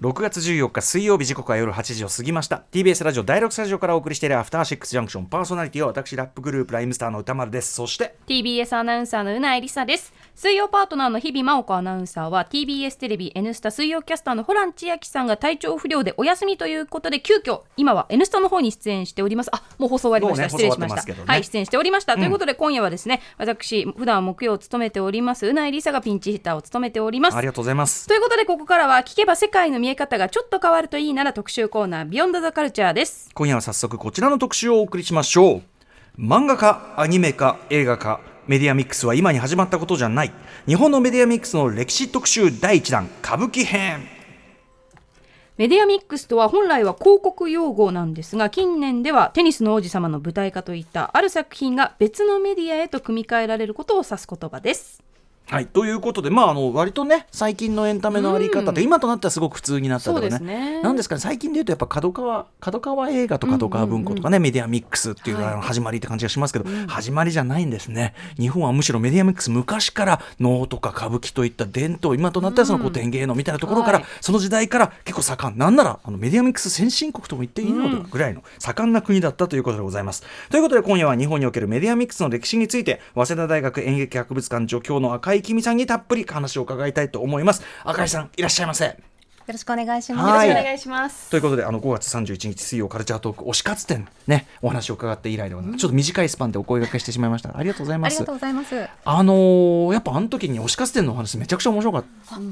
6月14日水曜日時刻は夜8時を過ぎました。TBS ラジオ第6スタジオからお送りしているアフターシックスジャンクションパーソナリティは私ラップグループライムスターの歌丸です。そして TBS アナウンサーのうなえりさです。水曜パートナーの日々真央子アナウンサーは TBS テレビ N スタ水曜キャスターのホラン千秋さんが体調不良でお休みということで急遽今は N スタの方に出演しております。あもう放送終わりました、ね失礼しました、ね。はい出演しておりました、ということで今夜はですね私普段木曜を務めておりますうなえりさがピンチヒッターを務めております。ありがとうございます。ということでここからは聞けば世界の見え方がちょっと変わるといいなら特集コーナービヨンドザカルチャーです。今夜は早速こちらの特集をお送りしましょう。漫画家アニメ化映画化メディアミックスは今に始まったことじゃない。日本のメディアミックスの歴史特集第1弾歌舞伎編。メディアミックスとは本来は広告用語なんですが近年ではテニスの王子様の舞台化といったある作品が別のメディアへと組み替えられることを指す言葉ですはい、ということで、まあ、あの割とね最近のエンタメのあり方って、今となってはすごく普通になったとかね。ね。なんですかね最近で言うとやっぱ角川角川映画と角川文庫とかね、メディアミックスっていう、あの始まりって感じがしますけど、始まりじゃないんですね。日本はむしろメディアミックス昔から能とか歌舞伎といった伝統今となってはその古典芸能みたいなところから、はい。その時代から結構盛ん。なんならあのメディアミックス先進国とも言っていいのではぐらいの盛んな国だったということでございます。ということで今夜は日本におけるメディアミックスの歴史について早稲田大学演劇博物館助教の赤井きみさんにたっぷり話を伺いたいと思います。赤井さんいらっしゃいませ。よろしくお願いしはます。い。よろしくお願いします。ということであの5月31日水曜カルチャートーク推し活展ねお話を伺って以来でございます。ちょっと短いスパンでお声掛けしてしまいましたがありがとうございます。ありがとうございます。あのーやっぱあの時に推し活展のお話めちゃくちゃ面白かっ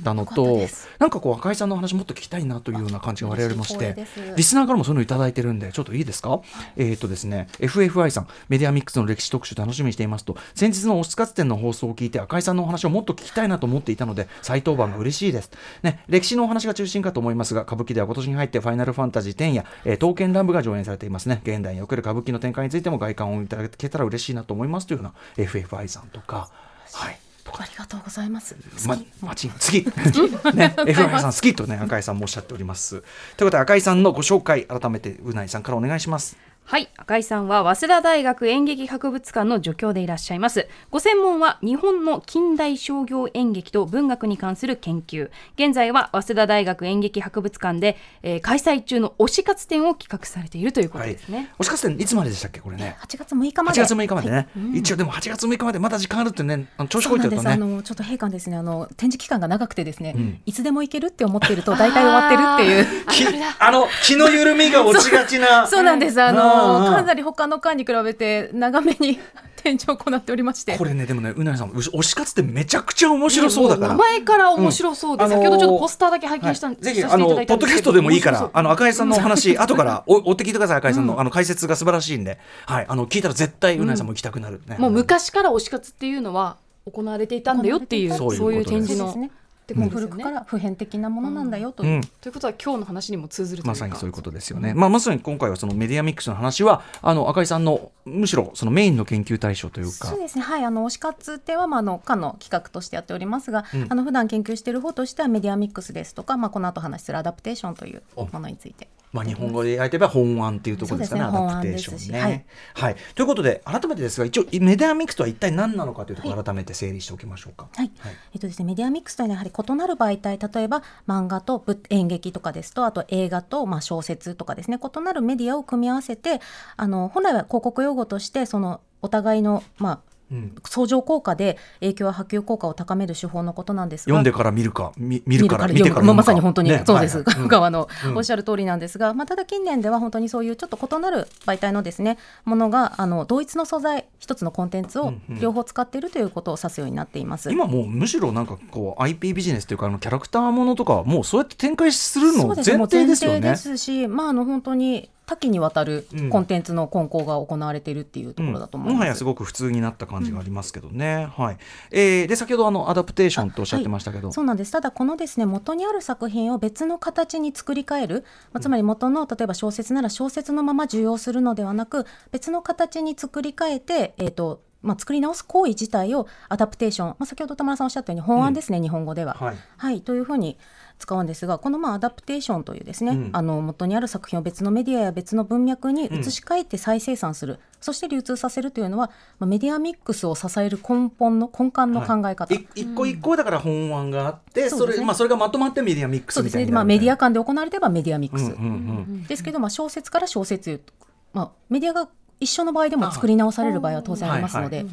たのとなんかこう赤井さんのお話もっと聞きたいなというような感じが我々もしてリスナーからもそういうのいただいてるんでちょっといいですか？えっ、とですね FFI さんメディアミックスの歴史特集楽しみにしていますと先日の推し活展の放送を聞いて赤井さんのお話をもっと聞きたいなと思っていたので再登板が嬉しいです。ね歴史のお話が中心かと思いますが歌舞伎では今年に入ってファイナルファンタジー10や、えー、刀剣乱舞が上演されていますね。現代における歌舞伎の展開についても外観をいただけたら嬉しいなと思いますというような FFI さんとか。はい。とかありがとうございます。ま、マチン好きね FFI さん好きとね赤井さんもおっしゃっております。ということで赤井さんのご紹介改めてうないさんからお願いしますはい。赤井さんは早稲田大学演劇博物館の助教でいらっしゃいます。ご専門は日本の近代商業演劇と文学に関する研究。現在は早稲田大学演劇博物館で、えー開催中の推し活展を企画されているということですね、推し活展いつまででしたっけこれね？8月6日ま8で。月6日までね、はい。一応でも8月6日までまだ時間あるってねあの調子こいてるとねのちょっと閉館ですね。あの展示期間が長くてですね、ん。いつでも行けるって思ってると大体終わってるっていう。きあの気の緩みが落ちがちな。そうなんです。あうんのうん。かなり他の館に比べて長めに 展示を行っておりまして。こ。れねでもねうなぎさんう推し活ってめちゃくちゃ面白そうだから。名前から面白そうで、うん。先ほどちょっとポスターだけ拝見した、はい。ぜひあのポッドキャストでもいいからあの赤井さんのお話後から お追って聞いてください赤井さんの,、あの解説が素晴らしいんで、はい、あの聞いたら絶対うなぎさんも行きたくなる、ね。もう昔から推し活っていうのは行われていたんだよっていうそそうういう展示のですねってことですよね古くから普遍的なものなんだよという。うん、ということは今日の話にも通ずるまさにそういうことですよね。まあ、まさに今回はそのメディアミックスの話は、あの赤井さんのむしろそのメインの研究対象というかそう。ですね、はい、あの推し活展は、まあ、あの課の企画としてやっておりますが、うんあの普段研究している方としてはメディアミックスですとか、まあ、この後話しするアダプテーションというものについて。まあ、日本語で焼いてば本案っていうところですかね、ね。アダプテーションね、はい。はい。ということで、改めてですが、一応、メディアミックスとは一体何なのかというところを改めて整理しておきましょうか。はい。はい。えっとですね、メディアミックスというのはやはり異なる媒体例えば漫画とぶ演劇とかですとあと映画とまあ小説とかですね異なるメディアを組み合わせてあの本来は広告用語としてそのお互いの、まあ、うん相乗効果で影響や波及効果を高める手法のことなんですが。読んでから見るか、み見るから見てからまさに本当に、ねそうです、はいのうん。おっしゃる通りなんですが、まあ、ただ近年では本当にそういうちょっと異なる媒体のですねものがあの同一の素材一つのコンテンツをうんうん。両方使っているということを指すようになっています。今もうむしろなんかこう IP ビジネスというかあのキャラクターものとかはもうそうやって展開するの前提ですよね。前提で。すし、まあ、あの本当に多岐にわたるうん。コンテンツの混交が行われているっていうところだと思います。もはやすごく普通になった感じがありますけどね。はい。えーで先ほどあのアダプテーションとおっしゃってましたけど、そうなんです。ただこのですね元にある作品を別の形に作り変える、まあ、つまり元の例えば小説なら小説のまま受容するのではなく別の形に作り変えて、えー、とまあ、作り直す行為自体をアダプテーション、まあ、先ほど田村さんおっしゃったように翻案ですね、日本語では。はい。はい、というふうに使うんですがこのまあアダプテーションというですね、うんあの元にある作品を別のメディアや別の文脈に移し替えて再生産する、そして流通させるというのは、まあ、メディアミックスを支える根本の根幹の考え方。い一個一個だから本案があって、そうですね。それまあそれがまとまってメディアミックスみたいになるまあ、メディア間で行われればメディアミックス、うんうんうんですけど、まあ、小説から小説まあ、メディアが一緒の場合でも作り直される場合は当然ありますので、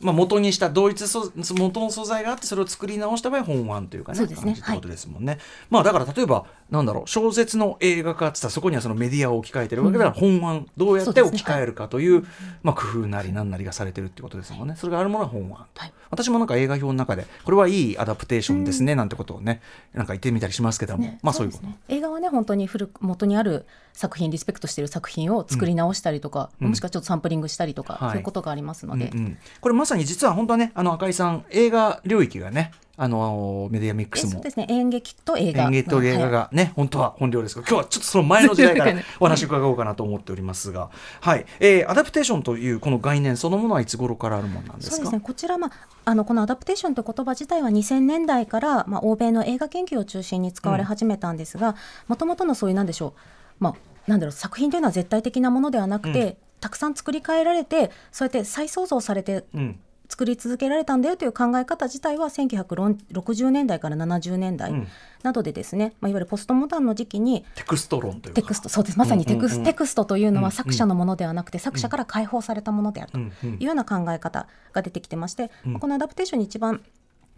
まあ、元にした同一素元の素材があってそれを作り直した場合本案というかね。そうですね。感ことですもんね、まあだから例えばなんだろう小説の映画化ってそこにはそのメディアを置き換えてるわけだから、本案どうやって置き換えるかというまあ、工夫なりなんなりがされてるってことですもんね。それがあるものは本案、はい。私もなんか映画表の中でこれはいいアダプテーションですねなんてことをねなんか言ってみたりしますけども、ね。まあそういうこと。映画はね本当に古く元にある作品リスペクトしている作品を作り直したりとか、うん。もしくはちょっとサンプリングしたりとか、はい。そういうことがありますので、うんうん。これまさに実は本当はねあの赤井さん映画領域がねあのメディアミックスも。えそうですね演劇と映画。演劇と映画はい。がね、本当は本領ですが今日はちょっとその前の時代から お話伺おうかなと思っておりますが、はい。えーアダプテーションというこの概念そのものはいつ頃からあるものなんですか？そうですね。こちら、まあ、あのこのアダプテーションという言葉自体は2000年代から、まあ、欧米の映画研究を中心に使われ始めたんですがもともとのそういうなんでしょう、まあ、なんだろう作品というのは絶対的なものではなくて、うん。たくさん作り変えられてそうやって再創造されてうん。作り続けられたんだよという考え方自体は1960年代から70年代うんなどでですね、まあ、いわゆるポストモダンの時期にテクスト論というか。テクストそうです。まさにテクス,、うんうんうん。テクストというのうんは作者のものではなくて作者から解放されたものであるとうんうん。いうような考え方が出てきてまして、うん。このアダプテーションに一番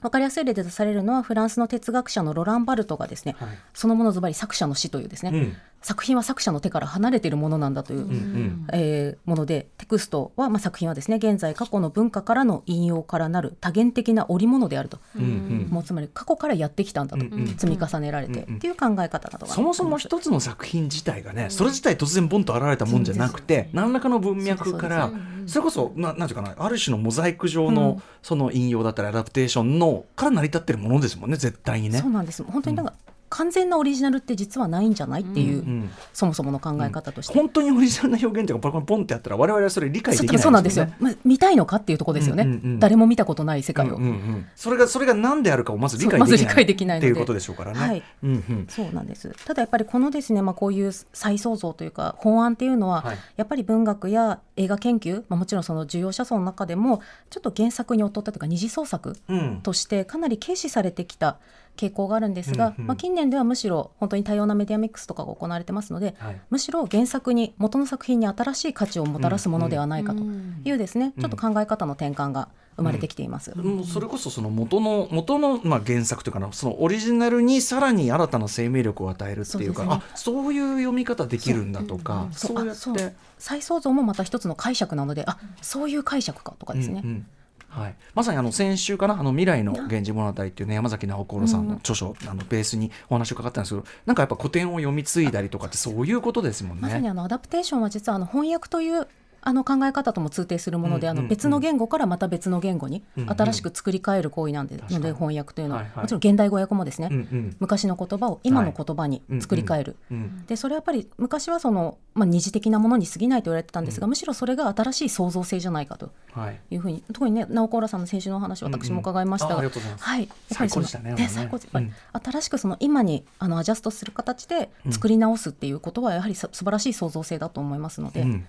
分かりやすい例で出されるのはフランスの哲学者のロラン・バルトがですね、はい。そのものズバリ作者の死というですね、うん作品は作者の手から離れているものなんだという、うんうん。えーものでテクストは、まあ、作品はですね現在過去の文化からの引用からなる多元的な織物であると、うんうん。もうつまり過去からやってきたんだと、うんうん。積み重ねられて、うんうん。っていう考え方などがそもそも一つの作品自体がね、それ自体突然ボンと現れたもんじゃなくて、何らかの文脈からそれこそななんていうかなある種のモザイク上のその引用だったりアダプテーションのから成り立ってるものですもんね絶対にね。そう。なんです。本当になんか、完全なオリジナルって実はないんじゃないっていう、うんそもそもの考え方として。本当にオリジナルな表現というかポンってやったら我々はそれ理解できないそうなんですよ。ね。、まあ、見たいのかっていうところですよね、うんうんうん。誰も見たことない世界を、うんうんうん。それがそれが何であるかをまず理解できない解できないっていうことでしょうからね。はい。うんうん。そうなんです。ただやっぱりこのですね、まあ、こういう再創造というか本案っていうのは、はい。やっぱり文学や映画研究、まあ、もちろんその重要者層の中でもちょっと原作に劣ったというか二次創作うん。としてかなり軽視されてきた傾向があるんですが、うんうん。まあ、近年ではむしろ本当に多様なメディアミックスとかが行われてますので、はい。むしろ原作に元の作品に新しい価値をもたらすものではないかというですね、ちょっと考え方の転換が生まれてきています。もうそれこそその元の元のまあ原作というかなそのオリジナルにさらに新たな生命力を与えるっていうかそうね。あそういう読み方できるんだとかそそううやっあそう。て再創造もまた一つの解釈なのであそういう解釈かとかですね、うんうん。はい、まさにあの先週かな「あの未来の源氏物語」っていうね山崎直子さんの著書、あのベースにお話を伺ったんですけどなんかやっぱ古典を読み継いだりとかってそういうことですもんね。まさにあのアダプテーションは実はあの翻訳というあの考え方とも通底するもので、あの別の言語からまた別の言語に新しく作り変える行為なんで、ので翻訳というのは、もちろん現代語訳もですね、昔の言葉を今の言葉に作り変える、うんでそれはやっぱり昔はその、まあ、二次的なものに過ぎないと言われてたんですが、むしろそれが新しい創造性じゃないかとはいいうふうに特にね直子浦さんの先週のお話私も伺いましたが、はい、やっぱりその新しくその今にあのアジャストする形で作り直すっていうことはやはりさ素晴らしい創造性だと思いますので、うん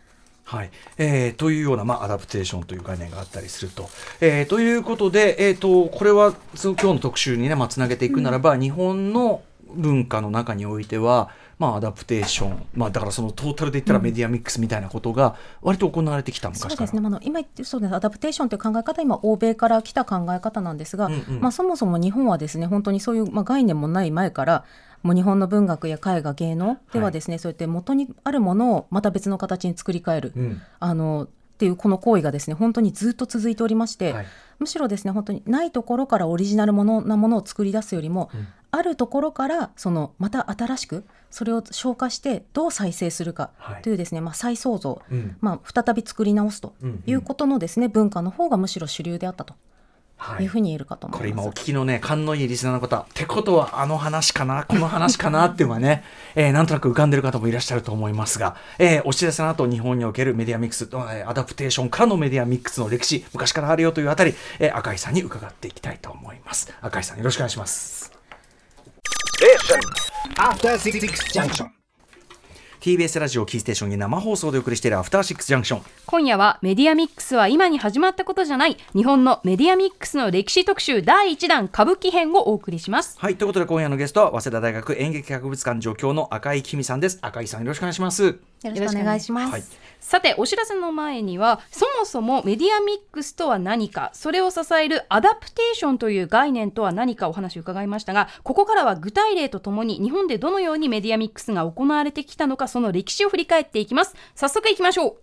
はい。えーというような、まあ、アダプテーションという概念があったりすると。えーということで、えー、とこれはその今日の特集にね、まあ、つなげていくならば、日本の文化の中においては、まあ、アダプテーション、まあ、だからそのトータルで言ったらメディアミックスみたいなことが割と行われてきた昔から。そうですね、まあ今言ってそうです。アダプテーションという考え方今欧米から来た考え方なんですが、うんうん。まあ、そもそも日本はですね本当にそういう、まあ、概念もない前からもう日本の文学や絵画芸能ではですね、そうやって元にあるものをまた別の形に作り変える、うん。あのっていうこの行為がですね本当にずっと続いておりまして、はい。むしろですね本当にないところからオリジナルものなものを作り出すよりも、うん。あるところからそのまた新しくそれを消化してどう再生するかはい。というですね、まあ、再創造、うん。まあ、再び作り直すとうんいうことのですね、文化の方がむしろ主流であったと。はい。いうふうに言えるかと思います。これ今お聞きのね勘のいいリスナーの方。ってことはあの話かな？この話かな？っていうのがね、えーなんとなく浮かんでる方もいらっしゃると思いますが、えーお知らせの後日本におけるメディアミックス、えーアダプテーションからのメディアミックスの歴史昔からあるよというあたり、えー赤井さんに伺っていきたいと思います。赤井さんよろしくお願いします。Junction. TBS ラジオキーステーションに生放送でお送りしているアフターシックスジャンクション。今夜はメディアミックスは今に始まったことじゃない日本のメディアミックスの歴史特集第1弾歌舞伎編をお送りします。はいということで今夜のゲストは早稲田大学演劇博物館助教の赤井きみさんです。赤井さんよろしくお願いします。よろしくお願いします。はいさてお知らせの前にはそもそもメディアミックスとは何かそれを支えるアダプテーションという概念とは何かお話を伺いましたがここからは具体例とともに日本でどのようにメディアミックスが行われてきたのかその歴史を振り返っていきます。早速いきましょう。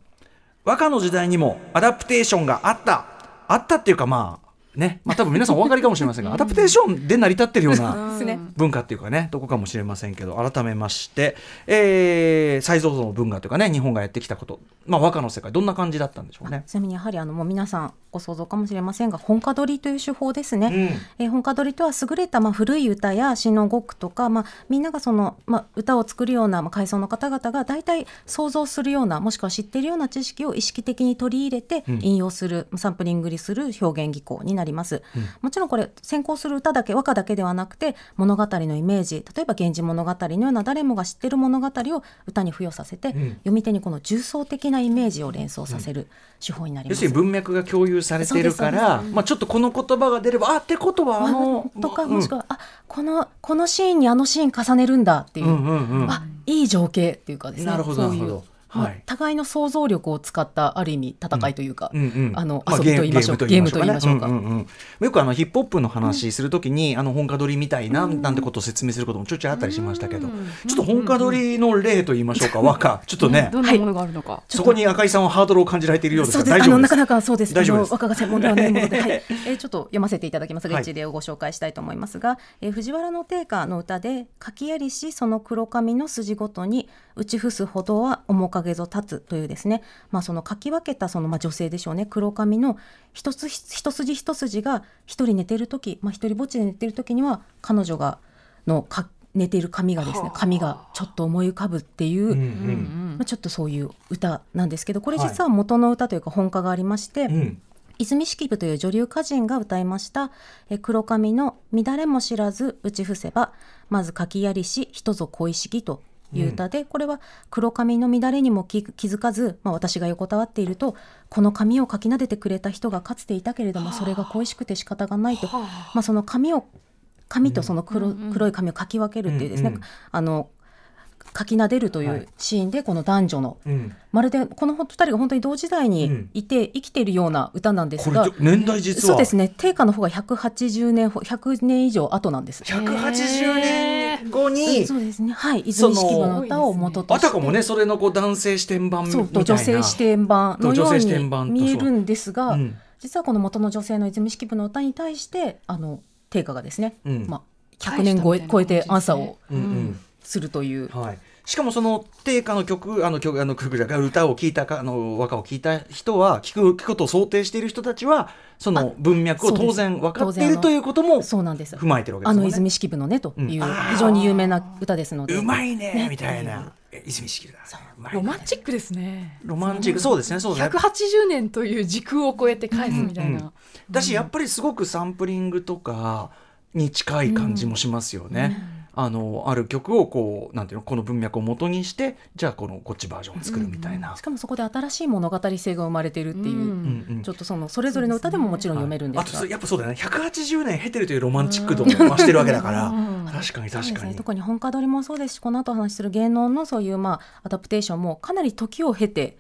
和歌の時代にもアダプテーションがあった。あったっていうかまあね。まあ多分皆さんお分かりかもしれませんが アダプテーションで成り立ってるような文化っていうかねどこかもしれませんけど改めまして、えー、再創造の文化というかね日本がやってきたこと、まあ、和歌の世界どんな感じだったんでしょうね。ちなみにやはりあのもう皆さんご想像かもしれませんが本歌取りという手法ですね、えー本歌取りとは優れたまあ古い歌や詩の語句とか、まあ、みんながその、まあ、歌を作るようなまあ階層の方々が大体想像するようなもしくは知っているような知識を意識的に取り入れて引用する、サンプリングにする表現技巧になります、もちろんこれ先行する歌だけ和歌だけではなくて物語のイメージ例えば「源氏物語」のような誰もが知ってる物語を歌に付与させて、読み手にこの重層的なイメージを連想させる手法になります。要するに文脈が共有されているから、まあ、ちょっとこの言葉が出ればあってことはあのとかうん。もしくは、あこのこのシーンにあのシーン重ねるんだっていう、うんうんうん。あいい情景っていうかですね。なるほどなるほど。まあはい。互いの想像力を使ったある意味戦いというか、うん。うんあのまあ遊びと言いましょう、ゲームと言いましょうか。ね。んんうん。よくあのヒップホップの話するときに、あの本家取りみたいな、なんてことを説明することもちょいちょいあったりしましたけど、ちょっと本家取りの例と言いましょうか、和歌ちょっとね、どんなものがあるのか、そこに赤井さんはハードルを感じられているようですが大丈夫ですなかなかそうです。大丈夫ですあの若が専門ではないもので、はい、えーちょっと読ませていただきますが、はい一例をご紹介したいと思いますが、えー藤原の定家の歌で「柿やりしその黒髪の筋ごとに打ち伏すほどは面影ぞ立つ」というですね、まあそのかき分けたそのまあ女性でしょうね、黒髪の一つ一筋一筋が一人寝てる時、まあ一人ぼっちで寝てる時には彼女がのか寝ている髪がですね、髪がちょっと思い浮かぶっていう。うんうん。うんまあ、ちょっとそういう歌なんですけどこれ実は元の歌というか本歌がありまして、うん。泉式部という女流歌人が歌いました「え黒髪の乱れも知らず打ち伏せばまず書きやりし人ぞ恋しき」という歌で、これは黒髪の乱れにも気気づかず、まあ、私が横たわっているとこの髪をかきなでてくれた人がかつていたけれどもそれが恋しくて仕方がないと、まあ、その髪を髪とその黒,、黒い髪をかき分けるっていうですね、うんうんあのかきなでるといはい。うシーンでこの男女の。うん。まるでこの二人が本当に同時代にいて生きているような歌なんですが、年代実は。そうですね。定価の方が180年ほ100年以上後なんです。180年後にそうですね。はい。泉式部の歌を元とあたかもねそれのこう男性視点版みたいな。そうと女性視点版のようと女性視点版とに見えるんですが、うん。実はこの元の女性の泉式部の歌に対してあの定価がですね、うん。まあ、100年超え超えてアンサーをうんうん。するという。はい、しかもその定価の曲あの曲あの曲じゃ歌を聴いたかあの和歌を聴いた人は聞く聞くことを想定している人たちはその文脈を当然分かっているということもそうなんです。踏まえてるわけですね。あの泉式部のねといううん。非常に有名な歌ですので、うまいねみたいな。え泉式だ。ロマンチックですね。ロマンチック。そうです。ねそうですね。180年という時空を超えて返すみたいな。うんだしやっぱりすごくサンプリングとかに近い感じもしますよね。あのある曲をこうなんていうのこの文脈を元にしてじゃあこのこっちバージョンを作るみたいな。し。かもそこで新しい物語性が生まれているっていう、うんうんうん。ちょっとそのそれぞれの歌でももちろん読めるんですが、あとやっぱそうだよね。180年経てるというロマンチック度も増してるわけだから。確かに確かに。特に本歌取りもそうですしこの後お話しする芸能のそういうまあアダプテーションもかなり時を経て、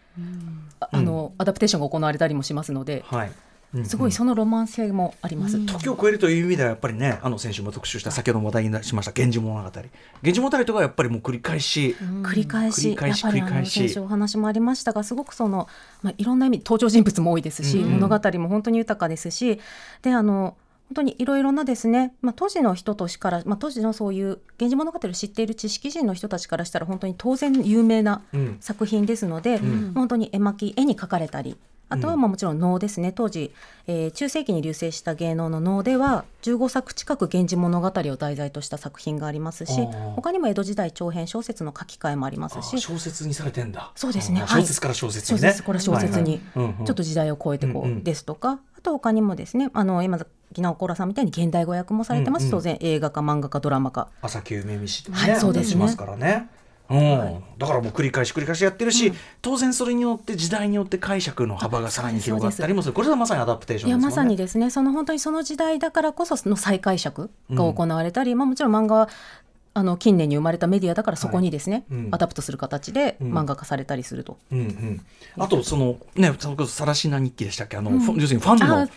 ああのアダプテーションが行われたりもしますので、はい。すごいそのロマン性もあります。時を超えるという意味ではやっぱりねあの先週も特集した先ほども話題にしました「源氏物語」「源氏物語」とかはやっぱりもう繰り返し、繰り返し繰り返しやっぱりあの繰り返し。先週お話もありましたがすごくその、まあ、いろんな意味登場人物も多いですし、うん。物語も本当に豊かですしであの本当にいろいろなですね、まあ、当時の人としから、まあ、当時のそういう「源氏物語」を知っている知識人の人たちからしたら本当に当然有名なうん。作品ですので、ん。本当に絵巻絵に描かれたりあとはまあもちろん能ですね。当時、えー中世紀に流星した芸能の能では15作近く「源氏物語」を題材とした作品がありますし他にも江戸時代長編小説の書き換えもありますあし小説にされてんだ。そうですね。はい。あ小説から小説小にね。説これ小説にちょっと時代を超えてこう、うんうん。ですとかあと他にもですねあの今木直子らさんみたいに現代語訳もされてます、うんうん。当然映画化漫画化ドラマ化あさきゆめみしはいそうですね。しますからね。だからもう繰り返し繰り返しやってるし、当然それによって時代によって解釈の幅がさらに広がったりもする。これはまさにアダプテーションですもんね。いやまさにですね。その本当にその時代だからこその再解釈が行われたり、まあ、もちろん漫画はあの近年に生まれたメディアだからそこにですね、はい。うん。アダプトする形でうん。漫画化されたりすると。うんうん、あとそのねそれこそさらしな日記でしたっけ？あの、要するにファンのあ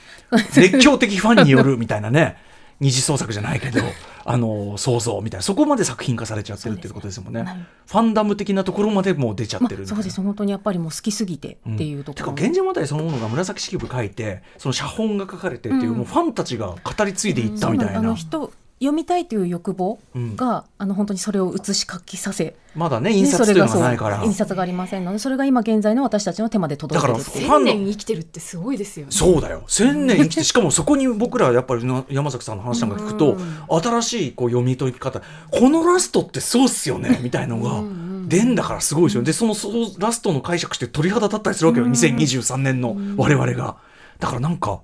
熱狂的ファンによるみたいなね二次創作じゃないけどあの想像みたいな。そこまで作品化されちゃってるっていうことですもんね。ねファンダム的なところまでもう出ちゃっまあ、てるみたいな。そうです。本当にやっぱりもう好きすぎてっていうところ。も、てか源氏物語そのものが紫式部書いてその写本が書かれてっていう、うん。もうファンたちが語り継いでいったみたいな、そうなんです。あの人読みたいという欲望が、あの本当にそれを写し書きさせまだね印刷というのがないから。印刷がありませんのでそれが今現在の私たちの手まで届いてるだからっていう。ファンの千年生きてるってすごいですよね。そうだよ。千年生きてしかもそこに僕らやっぱりな山崎さんの話なんか聞くと、新しいこう読み解き方このラストってそうっすよねみたいのが出んだからすごいですよ。でそのそのラストの解釈して鳥肌立ったりするわけよ、2023年の我々が。だからなんか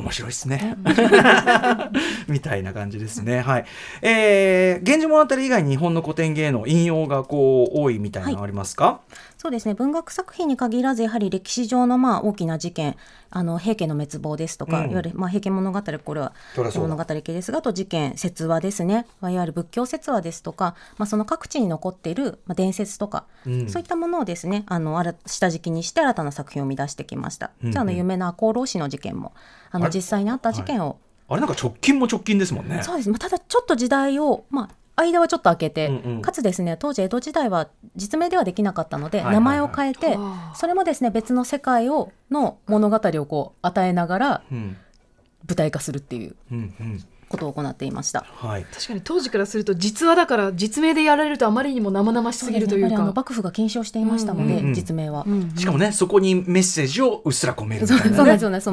面白いですね。みたいな感じですね。はい。えー、源氏物語以外に日本の古典芸能引用がこう多いみたいなのありますか？そうですね文学作品に限らずやはり歴史上のまあ大きな事件あの平家の滅亡ですとか、うん。いわゆるまあ平家物語これは物語系ですがあと事件説話ですね。いわゆる仏教説話ですとか、まあ、その各地に残っているまあ伝説とか、うん。そういったものをですねあの新下敷きにして新たな作品を生み出してきました。うんじゃああの有名な赤穂浪士の事件もあの実際にあった事件を、あれなんか直近も直近ですもんね。そうです。ね、まあただちょっと時代を、まあ、間はちょっと空けて、うんうん。かつですね当時江戸時代は実名ではできなかったので、はいはいはい。名前を変えて、はあ。それもですね別の世界をの物語をこう与えながらうん。舞台化するっていう。うんうんことを行っていました。はい。確かに当時からすると実話だから実名でやられるとあまりにも生々しすぎるというやっぱりあのか。幕府が禁止をしていましたので、うんうんうん実名は。うんしかもね、そこにメッセージをうっすら込めるみたいな、ね。そうです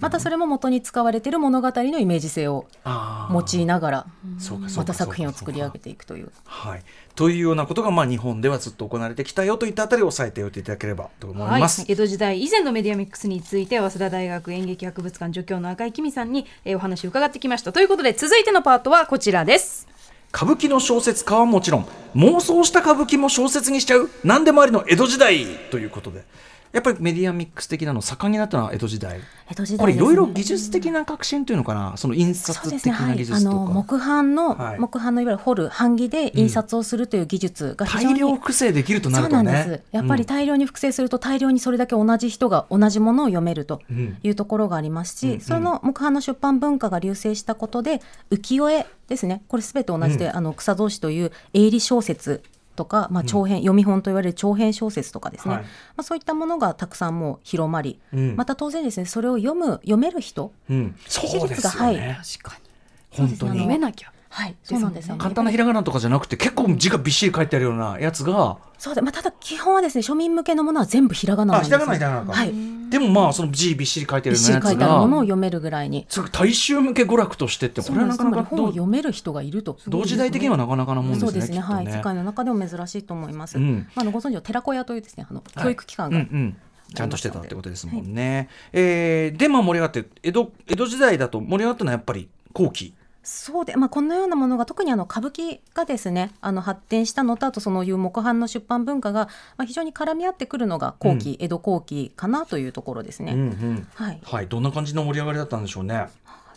またそれも元に使われている物語のイメージ性を用いながらそうかそうかまた作品を作り上げて。ていくという。はい。というようなことが、まあ、日本ではずっと行われてきたよといったあたりを押さえておいていただければと思います。江戸時代以前のメディアミックスについて早稲田大学演劇博物館助教の赤井紀美さんに、えーお話を伺ってきました。ということで続いてのパートはこちらです。歌舞伎の小説家はもちろん妄想した歌舞伎も小説にしちゃう。何でもありの江戸時代ということでやっぱりメディアミックス的なの盛んになったのは江戸時代。江戸時これいろいろ技術的な革新というのかなその印刷的ね、は、ない。技術とか、あの木版の、はい。木版のいわゆる彫る版木で印刷をするという技術が非常に、大量複製できるとなそうるとね。なんです。やっぱり大量に複製すると大量にそれだけ同じ人が同じものを読めるとうん。いうところがありますし、うん。その木版の出版文化が流星したことで浮世絵ですね。これすべて同じで、あの草草子という営利小説とか、まあ長編、読み本と言われる長編小説とかですね。はい。まあそういったものがたくさんもう広まり、うん。また当然ですね、それを読む読める人、うん、そうですよはい。ね、確かに。本当に。そうですね。あの読めなきゃ。はい、そうなんですよ、ね。簡単なひらがなとかじゃなくて結構字がびっしり書いてあるようなやつがそうで、まあ、ただ基本はですね庶民向けのものは全部ひらがななんですあひらがなひらがなか。はい。でもまあその字びっしり書いてるようなやつ書いてあるものをが読めるぐらいに。大衆向け娯楽としてってこれはなかなか本を読める人がいると同時代的にはなかなかなもんですねそうですね。はい世界の中でも珍しいと思います、うん。まあ、あのご存知の寺子屋というですねあのはい。教育機関が、うんうん。ちゃんとしてたってことですもんね。えーでまあ盛り上がって江戸江戸時代だと盛り上がったのはやっぱり後期。そうで、まあ、このようなものが特にあの歌舞伎がですねあの発展したのとあとそのいう木版の出版文化が、まあ、非常に絡み合ってくるのが後期、江戸後期かなというところですね。うんうん。はい。はい。どんな感じの盛り上がりだったんでしょうね。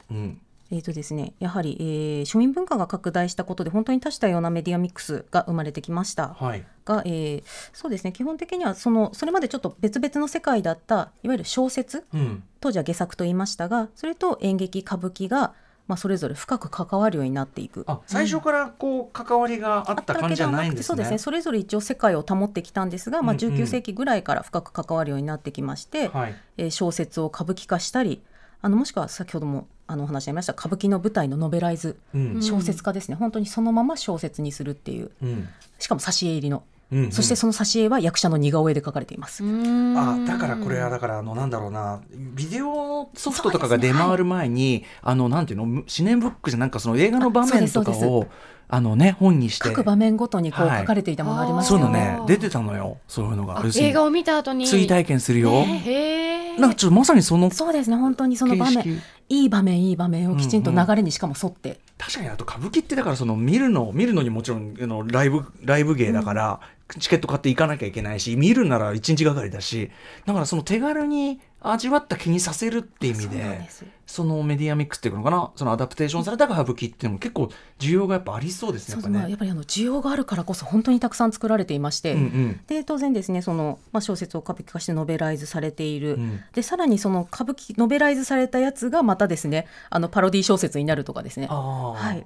うん。えーとですね、やはり、えー庶民文化が拡大したことで本当に多種多様なメディアミックスが生まれてきました。はい。が、えーそうですね基本的にはそのそれまでちょっと別々の世界だったいわゆる小説うん。当時は下作と言いましたがそれと演劇歌舞伎が、まあ、それぞれ深く関わるようになっていく。あ最初からこう関わりがあった感じじゃないんですね。そうですね。それぞれ一応世界を保ってきたんですが、まあ、うん。うん19世紀ぐらいから深く関わるようになってきまして、はい。えー小説を歌舞伎化したりあのもしくは先ほどもあのお話にありました歌舞伎の舞台のノベライズうん。小説家ですね、本当にそのまま小説にするっていう。うん。しかも挿絵入りのうんうん。そしてその挿絵は役者の似顔絵で描かれています。あだからこれはだからあのなんだろうな。ビデオソフトとかが出回る前に、あのなんていうの？シネブックじゃなんかその映画の場面とかをあのね本にして。各場面ごとにこうはい書かれていたものありますそうい。うのよね。ね出てたのよ。そういうのが。映画を見た後に。追体験するよ、へえなんかちょっとまさにそのそうですね。本当にその場面。いい場面いい場面をきちんとうんうん。流れにしかも沿って、確かにあと歌舞伎ってだからその見るの見るのにもちろんあのライブライブ芸だから、チケット買って行かなきゃいけないし見るなら一日がかりだしだからその手軽に味わった気にさせるって意味でそのメディアミックスっていうのかなそのアダプテーションされた歌舞伎っていうのも結構需要がやっぱありそうですねそうやっぱね。やっぱりあの需要があるからこそ本当にたくさん作られていまして、うんうん。で当然ですねその、まあ、小説を歌舞伎化してノベライズされている、うん。でさらにその歌舞伎ノベライズされたやつがまたですねあのパロディ小説になるとかですね。はい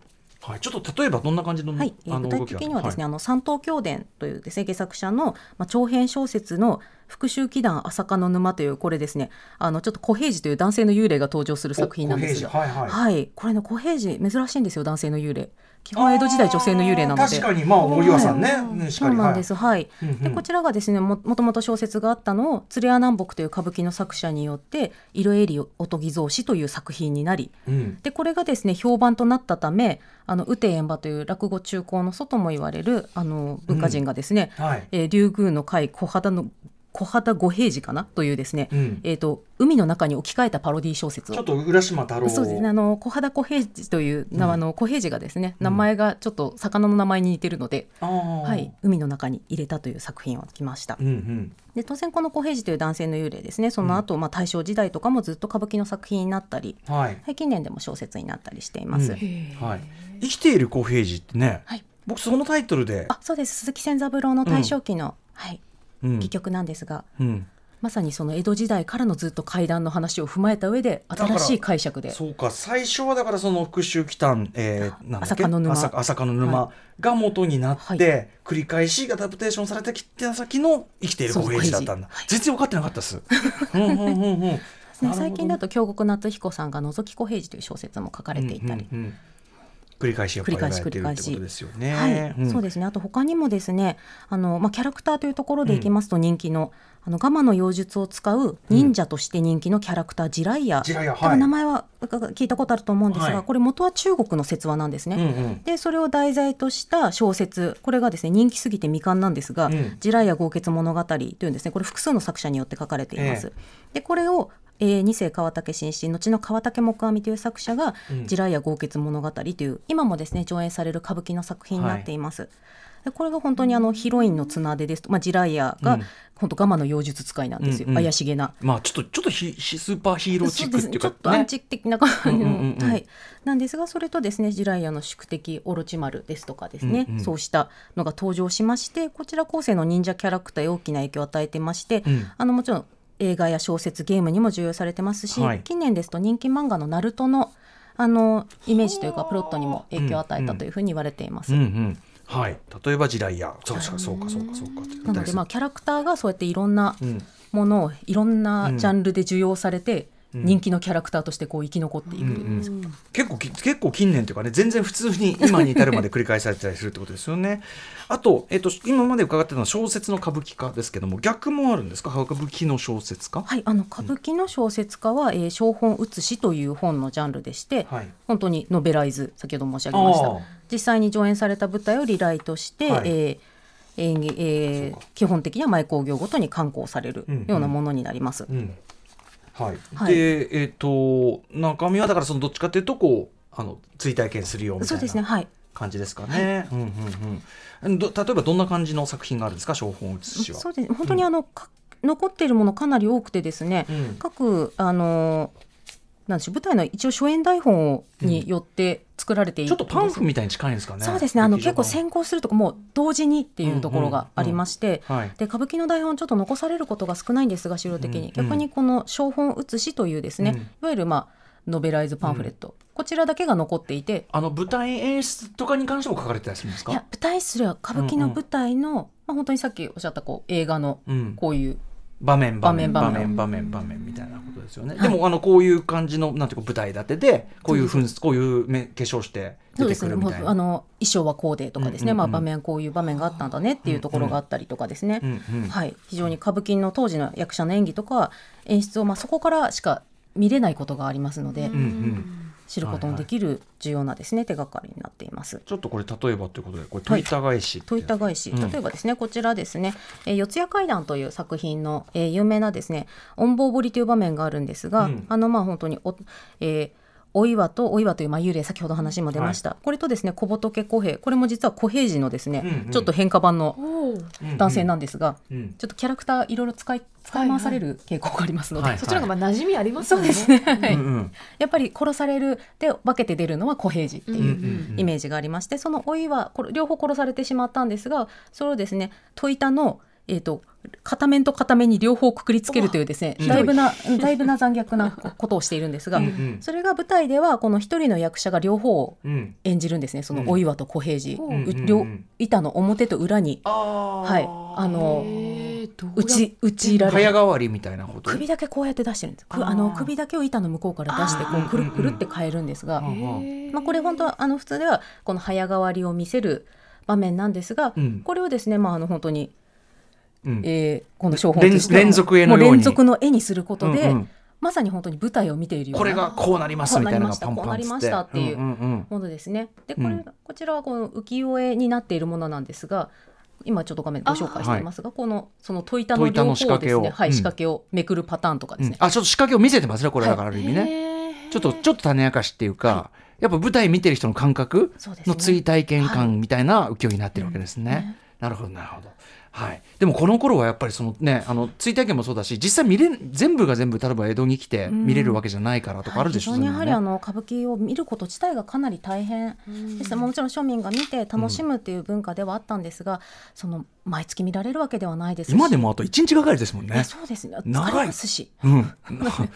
はい、ちょっと例えばどんな感じの,、はい、えー具体的にはですね、いあの？三島教伝というですね原作者の、まあ、長編小説の復讐祈願朝香の沼というこれですね。あのちょっと小平次という男性の幽霊が登場する作品なんですがお小平次はいはい。これの小平次珍しいんですよ男性の幽霊基本江戸時代女性の幽霊なので。確かに。まあ森岩さんね、ねしかり。そうなんです、はい。うんうん。でこちらがですねももともと小説があったのを鶴屋南北という歌舞伎の作者によって「色襟おとぎ草子」という作品になりうん。でこれがですね評判となったためあの雨天縁馬という落語中高の祖とも言われるあの文化人がですね、はい。えー竜宮の会小肌の小肌五平次かな？というですね、うん。えー、と海の中に置き換えたパロディ小説を。ちょっと浦島太郎。そうですねあの小肌小平次という、うん。あの小平次がですねうん。名前がちょっと魚の名前に似てるので、あー。はい、海の中に入れたという作品をきました。うんうん。で当然この小平次という男性の幽霊ですねその後、まあ大正時代とかもずっと歌舞伎の作品になったり、はい。はい、近年でも小説になったりしています。うん。はい、生きている小平次ってね、はい。僕そのタイトルで、あそうです。鈴木千三郎の大正期の、はい、うん戯曲なんですが、うん、まさにその江戸時代からのずっと怪談の話を踏まえた上で新しい解釈で。そうか最初はだからその復讐祈祷、えー、なんだっけ？朝香の沼。が元になって、はい。繰り返しアダプテーションされてきた先の生きている小平次だったんだ、はい。全然分かってなかったです。うんうんうんうん。ねなるほど。最近だと京極夏彦さんが「覗き小平次」という小説も書かれていたり、うんうんうん繰り返しやっぱり繰り返しやられてるって繰り返し。ことですよね。はい、ん。そうですね。あと他にもですねあの、まあ、キャラクターというところでいきますと人気の,、あのガマの妖術を使う忍者として人気のキャラクター、ジライヤジライヤはい。多分名前は聞いたことあると思うんですが、はい。これ元は中国の説話なんですね。うんうん。でそれを題材とした小説これがですね人気すぎて未完なんですが「うんジライヤ豪傑物語」というんですねこれ複数の作者によって書かれています。でこれをえー、二世川竹紳士後の川竹木阿弥という作者がうん「ジライヤ豪傑物語」という今もですね上演される歌舞伎の作品になっています。でこれが本当にあのヒロインの綱手ですと、まあ、ジライヤがうん。本当ガマの妖術使いなんですよ、うんうん怪しげな。まあちょっとちょっとヒヒスーパーヒーローチックっていうかちょっとアンチ的な感じの、うんうんうんうん。はい、なんですがそれとですねジライアの宿敵オロチマルですとかですね、うんうん。そうしたのが登場しましてこちら後世の忍者キャラクターへ大きな影響を与えてまして、うん。あのもちろん映画や小説ゲームにも重要されてますし、はい。近年ですと人気漫画の「ナルトの」あのイメージというかプロットにも影響を与えたというふうに言われています。うんうんはい。例えばジライヤそうかそうかそうかそうかなのでまあキャラクターがそうやっていろんなうん。ものをいろんなジャンルで受容されて、うん人気のキャラクターとしてこう生き残っていく、うんうん結構き結構近年というかね全然普通に今に至るまで繰り返されてたりするってことですよね。あと,、えっと今まで伺ってたのは小説の歌舞伎化ですけども逆もあるんですか？歌舞伎の小説家、はい、あの歌舞伎の小説家は、えー小本写しという本のジャンルでして、はい。本当にノベライズ先ほど申し上げました。実際に上演された舞台をリライトして、はい。えーえー基本的には毎工業ごとに刊行されるようなものになります。うんはい。はい。でえっ、と中身はだからそのどっちかっていうとこうあの追体験するよみたいうなそですね、はい。感じですかね。うんうんうん。ど例えばどんな感じの作品があるんですか？小本写しは。そうです。本当にあの、か残っているものかなり多くてですね、うん。各あのなんでしょう舞台の一応初演台本をによって作られているちょっとパンフみたいに近いんですかね。そうですね。あの結構先行するとかもう同時にっていうところがありまして、はい。で歌舞伎の台本ちょっと残されることが少ないんですが資料的に、うん。逆にこの小本写しというですね、うん。いわゆるまあノベライズパンフレット、こちらだけが残っていて。あの舞台演出とかに関しても書かれてたりするんですか？いや舞台すら歌舞伎の舞台の、まあ、本当にさっきおっしゃったこう映画のうん。こういう場面場面場場面。面場面場面みたいなことですよね、はいでもあのこういう感じのなんていうか舞台立てでこういうふんこういう目化粧して出てそうですねくるみたいな。もうあの衣装はこうでとかですね、うんうんうん。まあ、場面こういう場面があったんだねっていうところがあったりとかですね、うんうん。はい、非常に歌舞伎の当時の役者の演技とか演出を、まあ、そこからしか見れないことがありますので、うんうん知ることのできる重要なですね手がかりになっています。ちょっとこれ例えばということでこれ問い。た返しって問いた返し、うん。例えばですね、こちらですね、えー四谷怪談という作品の、えー有名なですね、音棒彫りという場面があるんですが、うん。あのまあ本当にお、えーお岩とお岩というまあ幽霊先ほど話にも出ました、これとですね小仏小平これも実は小平寺のですね、うんうん。ちょっと変化版の男性なんですが、うん。ちょっとキャラクターいろいろ使い使い回される傾向がありますので、はいそっちの方がまあ馴染みありますそよね。うですね、はい。うんうんやっぱり殺されるで分けて出るのは小平寺っていううんうんイメージがありまして、その老いはこれ両方殺されてしまったんですがそれをですね戸板の、えー、と片面と片面に両方くくりつけるというですねうん。だいぶなうんだいぶな残虐な ことをしているんですが、うんうん。それが舞台ではこの一人の役者が両方をうん。演じるんですねそのうん。老岩と小平寺、うん板の表と裏にあはいあの打ち打ち入れられ早る変わりみたいなこと？首だけこうやって出してるんです。くあの首だけを板の向こうから出してこうくるくるって変えるんですが、まあ、これ本当はあの普通ではこの早変わりを見せる場面なんですが、うん。これをですね、まあ、あの本当に、うん。えーこの商法連続絵の連続の絵にすることで、うんうん。まさに本当に舞台を見ているような。これがこうなりますみたいなのがパンパンこうなりましたって。いうものですね。でこれ、うんこちらはこの浮世絵になっているものなんですが今ちょっと画面ご紹介していますが、このその戸板の戸板の両仕掛けを。方をですね、はいうん。仕掛けをめくるパターンとかですね。うん。あちょっと仕掛けを見せてますねこれだからある意味ね、ちょっとちょっと種明かしっていうか、やっぱ舞台見てる人の感覚の追体験感みたいな浮世絵になってるわけですね。ねなるほどなるほど。はい、でもこの頃はやっぱりそのねあの追体験もそうだし実際見れ全部が全部例えば江戸に来て見れるわけじゃないからとかあるでしょ、はい非常にやはりあの歌舞伎を見ること自体がかなり大変です、もちろん庶民が見て楽しむっていう文化ではあったんですが、その毎月見られるわけではないですし。今でもあと1日がかりですもんね。そうですね。長い。うん、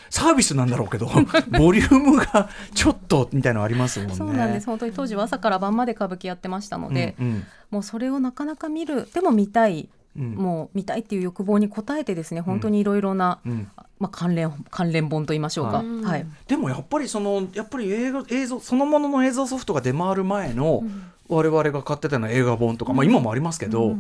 サービスなんだろうけど ボリュームがちょっとみたいなのありますもんね。そうなんです。本当に当時は朝から晩まで歌舞伎やってましたので、うんうん。もうそれをなかなか見るでも見たい、うん。もう見たいっていう欲望に応えてですね本当にいろいろな、うん。まあ、関連関連本と言いましょうか、ははい。いでもやっぱりそのやっぱり映画映像そのものの映像ソフトが出回る前の我々が買ってたような映画本とか、まあ今もありますけど、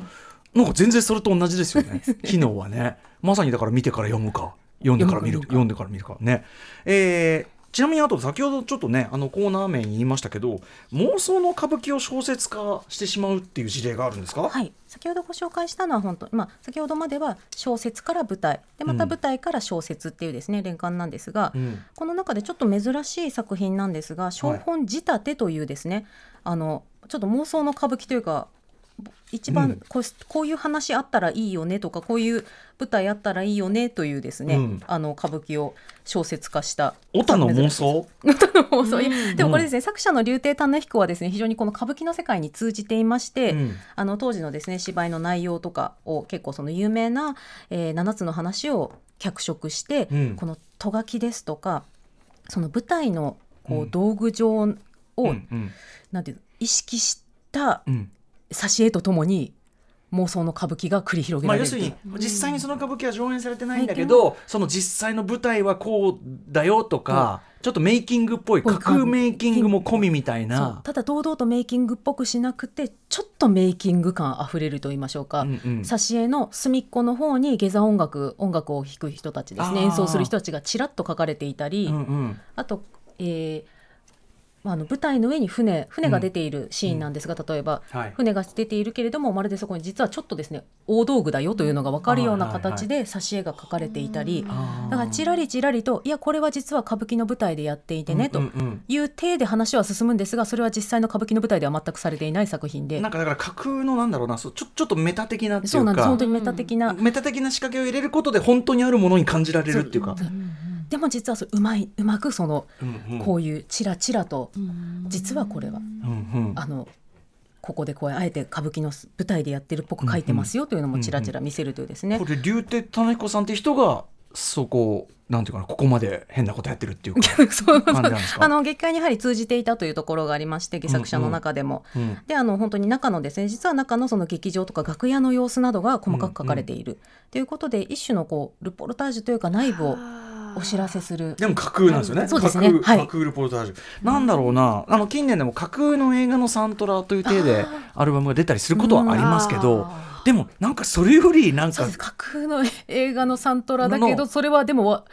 なんか全然それと同じですよ ね。機能はね。まさにだから見てから読むか読んでから見る読んでから見るか。ね。えーちなみにあと先ほどちょっとねあのコーナー名に言いましたけど妄想の歌舞伎を小説化してしまうっていう事例があるんですか、はい、先ほどご紹介したのは本当、まあ、先ほどまでは小説から舞台。でまた舞台から小説っていうですね、連環なんですが、うん。この中でちょっと珍しい作品なんですが「小本仕立て」というですね、あのちょっと妄想の歌舞伎というか一うん。番こう,、こういう話あったらいいよねとかこういう舞台あったらいいよねというですね、うん。あの歌舞伎を小説化した。オタの妄想？妄想。いやでもこれですね、作者の竜亭種彦はですね非常にこの歌舞伎の世界に通じていまして、うん。あの当時のですね芝居の内容とかを結構その有名な、えー、7つの話を脚色して、うん。このとがきですとかその舞台のこうん。う道具上を、うんうん。なんていうの意識したうん挿絵とともに妄想の歌舞伎が繰り広げまあ、られると要するに実際にその歌舞伎は上演されてないんだけど、その実際の舞台はこうだよとか、ちょっとメイキングっぽい架空メイキングも込みみたいな。ただ堂々とメイキングっぽくしなくてちょっとメイキング感あふれると言いましょうか、うんうん。挿絵の隅っこの方に下座音楽音楽を弾く人たちですね。演奏する人たちがちらっと書かれていたり、うんうん。あと、えーまあ、あの舞台の上に船船が出ているシーンなんですが、例えば、はい。船が出ているけれどもまるでそこに実はちょっとですね大道具だよというのが分かるような形で挿絵が描かれていたり、あー。だからちらりちらりといやこれは実は歌舞伎の舞台でやっていてね、うんうんうん。という体で話は進むんですがそれは実際の歌舞伎の舞台では全くされていない作品で。なんかだから架空のなんだろうなそうちょちょっとメタ的なっていそううかなんです。本当にメタ的な、メタ的な仕掛けを入れることで本当にあるものに感じられるっていうか。でも実はそれうまいうまくそのうんうん。こういうちらちらと実はこれはうんうん。あのここでこうあえて歌舞伎の舞台でやってるっぽく書いてますよというのもちらちら見せるというですね。こ。れ竜亭種彦さんって人がそこなんていうかなここまで変なことやってるっていうか そう。感じなんですか？あの劇会にやはり通じていたというところがありまして戯作者の中でも、うんであの本当に中のですね。実は中のその劇場とか楽屋の様子などが細かく書かれている。ということで、一種のこうルポルタージュというか内部をお知らせする。でも架空なんですよね。そうですね。架空、はい。架空ルポルタージュ。なんだろうな、あの近年でも架空の映画のサントラという体でアルバムが出たりすることはありますけど、でもなんかそれよりなんか架空の映画のサントラだけのどそれはでもわ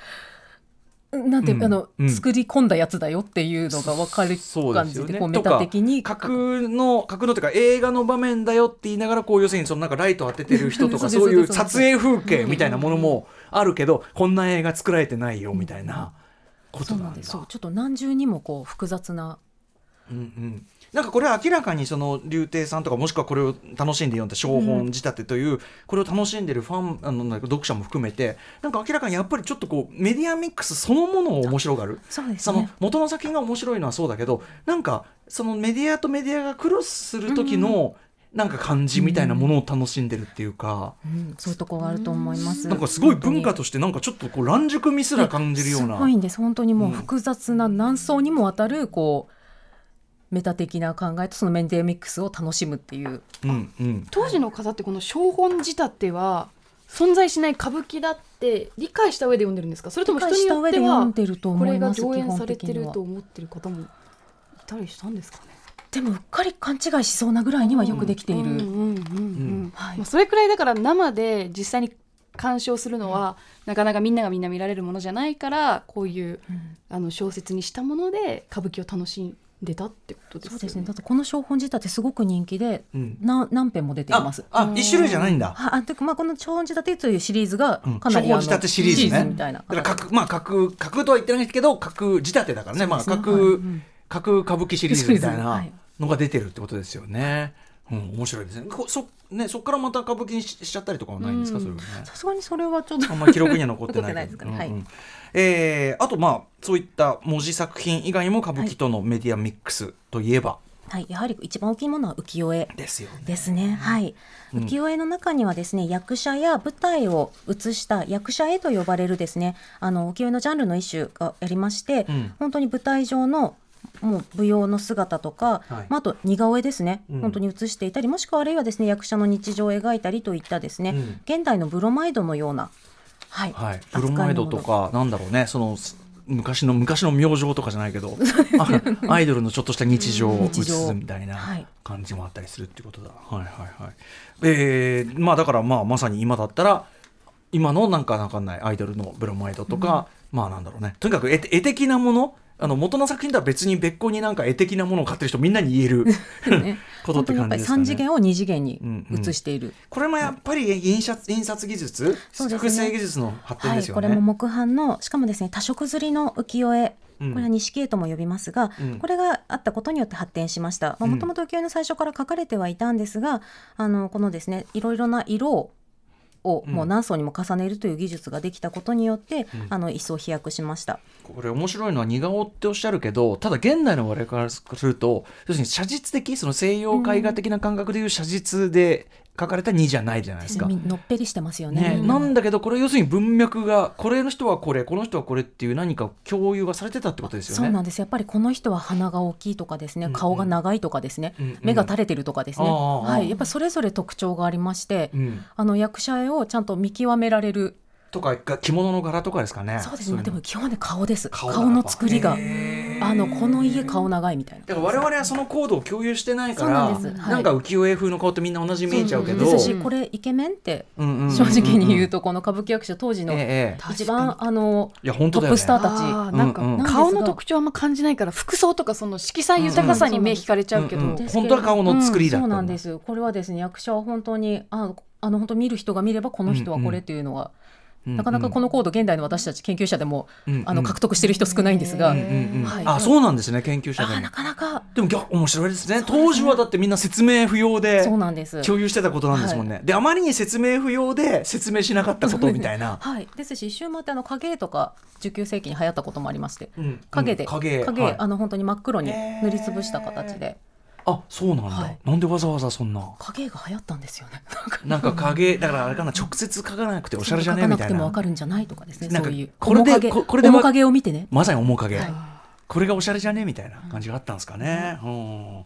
なんて、うんあのうん。作り込んだやつだよっていうのが分かるそうですよね。感じでこうメタ的に架空の架空のというか映画の場面だよって言いながらこう要するにそのなんかライト当ててる人とかそういう撮影風景みたいなものもあるけど、こんな映画作られてないよみたいなことなんんです。そうちょっと何重にもこう複雑なうんうん、なんかこれは明らかにその竜亭さんとかもしくはこれを楽しんで読んだ小本仕立てという、これを楽しんでるファンあの読者も含めてなんか明らかにやっぱりちょっとこうメディアミックスそのものを面白がる。そうですそのね元の作品が面白いのはそうだけどなんかそのメディアとメディアがクロスする時のなんか感じみたいなものを楽しんでるっていうか、うん、そういうところがあると思います。なんかすごい文化ととしてなんかちょっとこう乱熟味すら感じるような。すごいんです。本当にもううん。複雑な何層にもわたるこうメタ的な考えとそのメンデミックスを楽しむっていう。うんうん。当時の方ってこの小本仕立ては存在しない歌舞伎だって理解した上で読んでるんですか？それとも人によって上で読んはでるとこれが思います上演されてると思ってる方もいたりしたんですかね？でもうっかり勘違いしそうなぐらいにはよくできている、うんうんうんうんはい。まあそれくらいだから生で実際に鑑賞するのは、なかなかみんながみんな見られるものじゃないからこういううん。あの小説にしたもので歌舞伎を楽しんでたってことですよね。そうですね。だってこの小本仕立てすごく人気で、うん。な何編も出ていあます。あ一種類じゃないんだ。はあてかまあこの小本仕立てというシリーズがうん。かなり、小本仕立てシリーズね。みたいな。だから架空まあ架空架空とは言ってないけど架空仕立てだからね。まあそうですね。架空、はい。歌舞伎シリーズみたいはない。のが出てるってことですよね。うん面白いですね。こそねそこからまた歌舞伎にししちゃったりとかはないんですか、うん。それはね。さすがにそれはちょっとあんまり記録には残ってない ですかね。はい。うんうんえーあとまあそういった文字作品以外にも歌舞伎とのメディアミックスといえば。はい、やはり一番大きいものは浮世絵。ですよね。ですね。はい。うん。浮世絵の中にはですね、役者や舞台を映した役者絵と呼ばれるですね、あの浮世絵のジャンルの一種がありまして、うん。本当に舞台上のもう舞踊の姿とか、はい。まあ、あと似顔絵ですね、うん。本当に映していたりもしくはあるいはですね役者の日常を描いたりといったですね、うん。現代のブロマイドのような、はい。はい、ブロマイドとかなんだろうね。その昔の昔の明星とかじゃないけど。あアイドルのちょっとした日常を映すみたいなはい。感じもあったりするっていうことだ。はいはいはい。えーまあだからまあまさに今だったら今のなんかわかんないアイドルのブロマイドとか、まあなんだろうね。とにかく絵絵的なものあの元の作品とは別に別個になんか絵的なものを買ってる人みんなに言えるね。ことって感じですかね。3次元を2次元にうんうん。映している。これもやっぱり印刷印刷技術、そうですね。複製技術の発展はい、ですよね。これも木版のしかもですね多色刷りの浮世絵。うん。これは錦絵とも呼びますが、うん。これがあったことによって発展しました。うん。もともと浮世絵の最初から描かれてはいたんですが、あのこのですねいろいろな色ををうんもう何層にも重ねるという技術ができたことによって、うんあの一層飛躍しました。これ面白いのは似顔っておっしゃるけどただ現代の我々からすると要するに写実的その西洋絵画的な感覚でいう写実で描かれた2じゃないじゃないですか。みのっぺりしてますよね。ね、うん。なんだけどこれ要するに文脈がこれの人はこれこの人はこれっていう何か共有がされてたってことですよね。そうなんです。やっぱりこの人は鼻が大きいとかですね、うん顔が長いとかですね、うんうん。目が垂れてるとかですね、ああああはい、やっぱりそれぞれ特徴がありまして、うん、あの役者絵をちゃんと見極められるとかが着物の柄とかですかね。そうですね。でも基本はね顔です。顔顔の作りがあのこの家顔長いみたいな。だから我々はそのコードを共有してないからなんはい。なんか浮世絵風の顔ってみんな同じに見えちゃうけど、です。しこれイケメンって正直に言うとこの歌舞伎役者当時の一番あのいや本当だよね。トップスターたち。なんかうんうん顔の特徴あんま感じないから服装とかその色彩豊かさに目引かれちゃうけど、本当は顔の作りだったんだ。うんそうなんです。これはですね役者は本当にああの本当見る人が見ればこの人はこれっていうのは、なかなかこのコード現代の私たち研究者でも、うん。あの獲得してる人少ないんですが、うんうんうん。はい。あそうなんですね研究者でも。あなかなか。でも面白いですね。当時はだってみんな説明不要でそうなんです。共有してたことなんですもんね、であまりに説明不要で説明しなかったことみたいな、はい、ですし一周回ってあの影絵とか19世紀に流行ったこともありまして。うん。影で、うん。影。影、はい。あの本当に真っ黒に塗りつぶした形で、あそうなんだ、はい。なんでわざわざそんな。影が流行ったんですよね。なんか影だからあれかな直接描かなくておしゃれじゃね書かなくみたいな。てもわかるんじゃないとかですね。なんかそういう。これでここれでわ面影を見てね。まさに面影、はい。これがおしゃれじゃねみたいな感じがあったんですかね、うん。は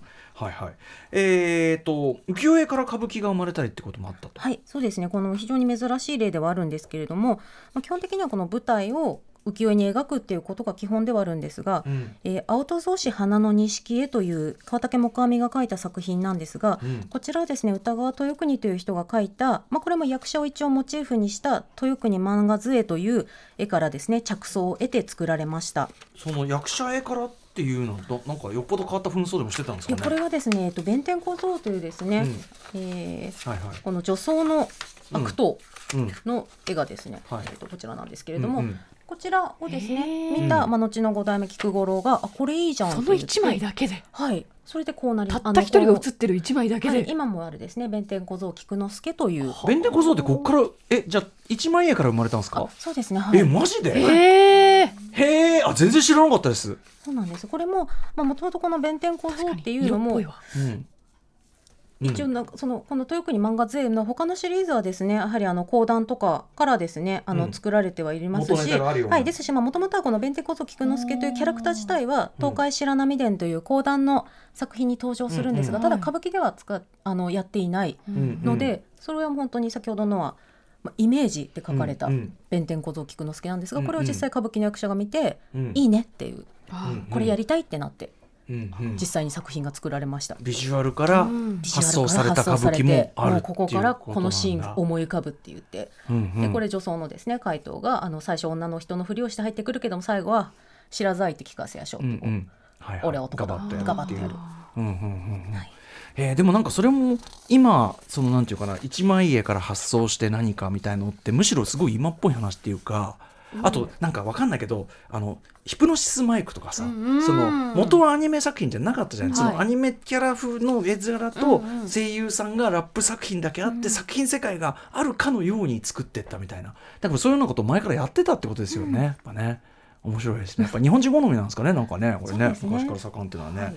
いはい。えー、と浮世絵から歌舞伎が生まれたりってこともあったと、はい、そうですね。この非常に珍しい例ではあるんですけれども、まあ、基本的にはこの舞台を浮世絵に描くっていうことが基本ではあるんですが、うん。えー青戸草子花の錦絵という川竹木阿弥が描いた作品なんですが、うん。こちらはですね歌川豊国という人が描いた、まあ、これも役者を一応モチーフにした豊国漫画図絵という絵からですね着想を得て作られました。その役者絵からっていうのとなんかよっぽど変わった紛争でもしてたんですかね？これはですね、えっと、弁天小僧というですね、うん。えーはいはい。この女装の悪党うん。の絵がですね、はい。えっとこちらなんですけれども、うんうんこちらをですへねー。見た、うん。まあ、後の五代目菊五郎があこれいいじゃんそのと言って一枚だけで。はい。それでこうなりたった一人が写ってる一枚だけで。はい。今もあるですね弁天小僧菊之助という。弁天小僧ってこっからえじゃあ一万円から生まれたんですか？あそうですねはい。えマジで？へえへえあ全然知らなかったです、そうなんです。これももともとこの弁天小僧っていうのもうん一応なんかそのこの豊国漫画税の他のシリーズはですねやはりあの講談とかからですねあのうん。作られてはいますし、うな。はい。ですしまあもともとはこの弁天小僧菊之助というキャラクター自体は東海白波伝という講談の作品に登場するんですが、ただ歌舞伎では使っあのやっていないうんので、それは本当に先ほどのは、まあ、イメージで書かれた弁天小僧菊之助なんですが、これを実際歌舞伎の役者が見て、うん。いいねっていう。うん。これやりたいってなって実際に作品が作られました。ビジュアルからうん。ビジュ発アルから想された歌発想され舞伎もてもうあるここからこのシーンことなんだ。思い浮かぶって言って、うんうん。でこれ女装のですね怪盗があの最初女の人のふりをして入ってくるけども最後は知らざいって聞かせやしょうってこう、うんうん。はいはい。俺は男だ。ガバッとやるってやる。うんうんうん。うんえーでもなんかそれも今そのなんていうかな一枚絵から発想して何かみたいのってむしろすごい今っぽい話っていうかあとなんかわかんないけどあのヒプノシスマイクとかさ、うんその元はアニメ作品じゃなかったじゃない、そはいのアニメキャラ風の絵面と声優さんがラップ作品だけあって、作品世界があるかのように作ってったみたいな。だからそういうようなことを前からやってたってことですよね、やっぱね。面白いですね。やっぱ日本人好みなんですかねなんかねこれね。ね。昔から盛んっていうのはね、はい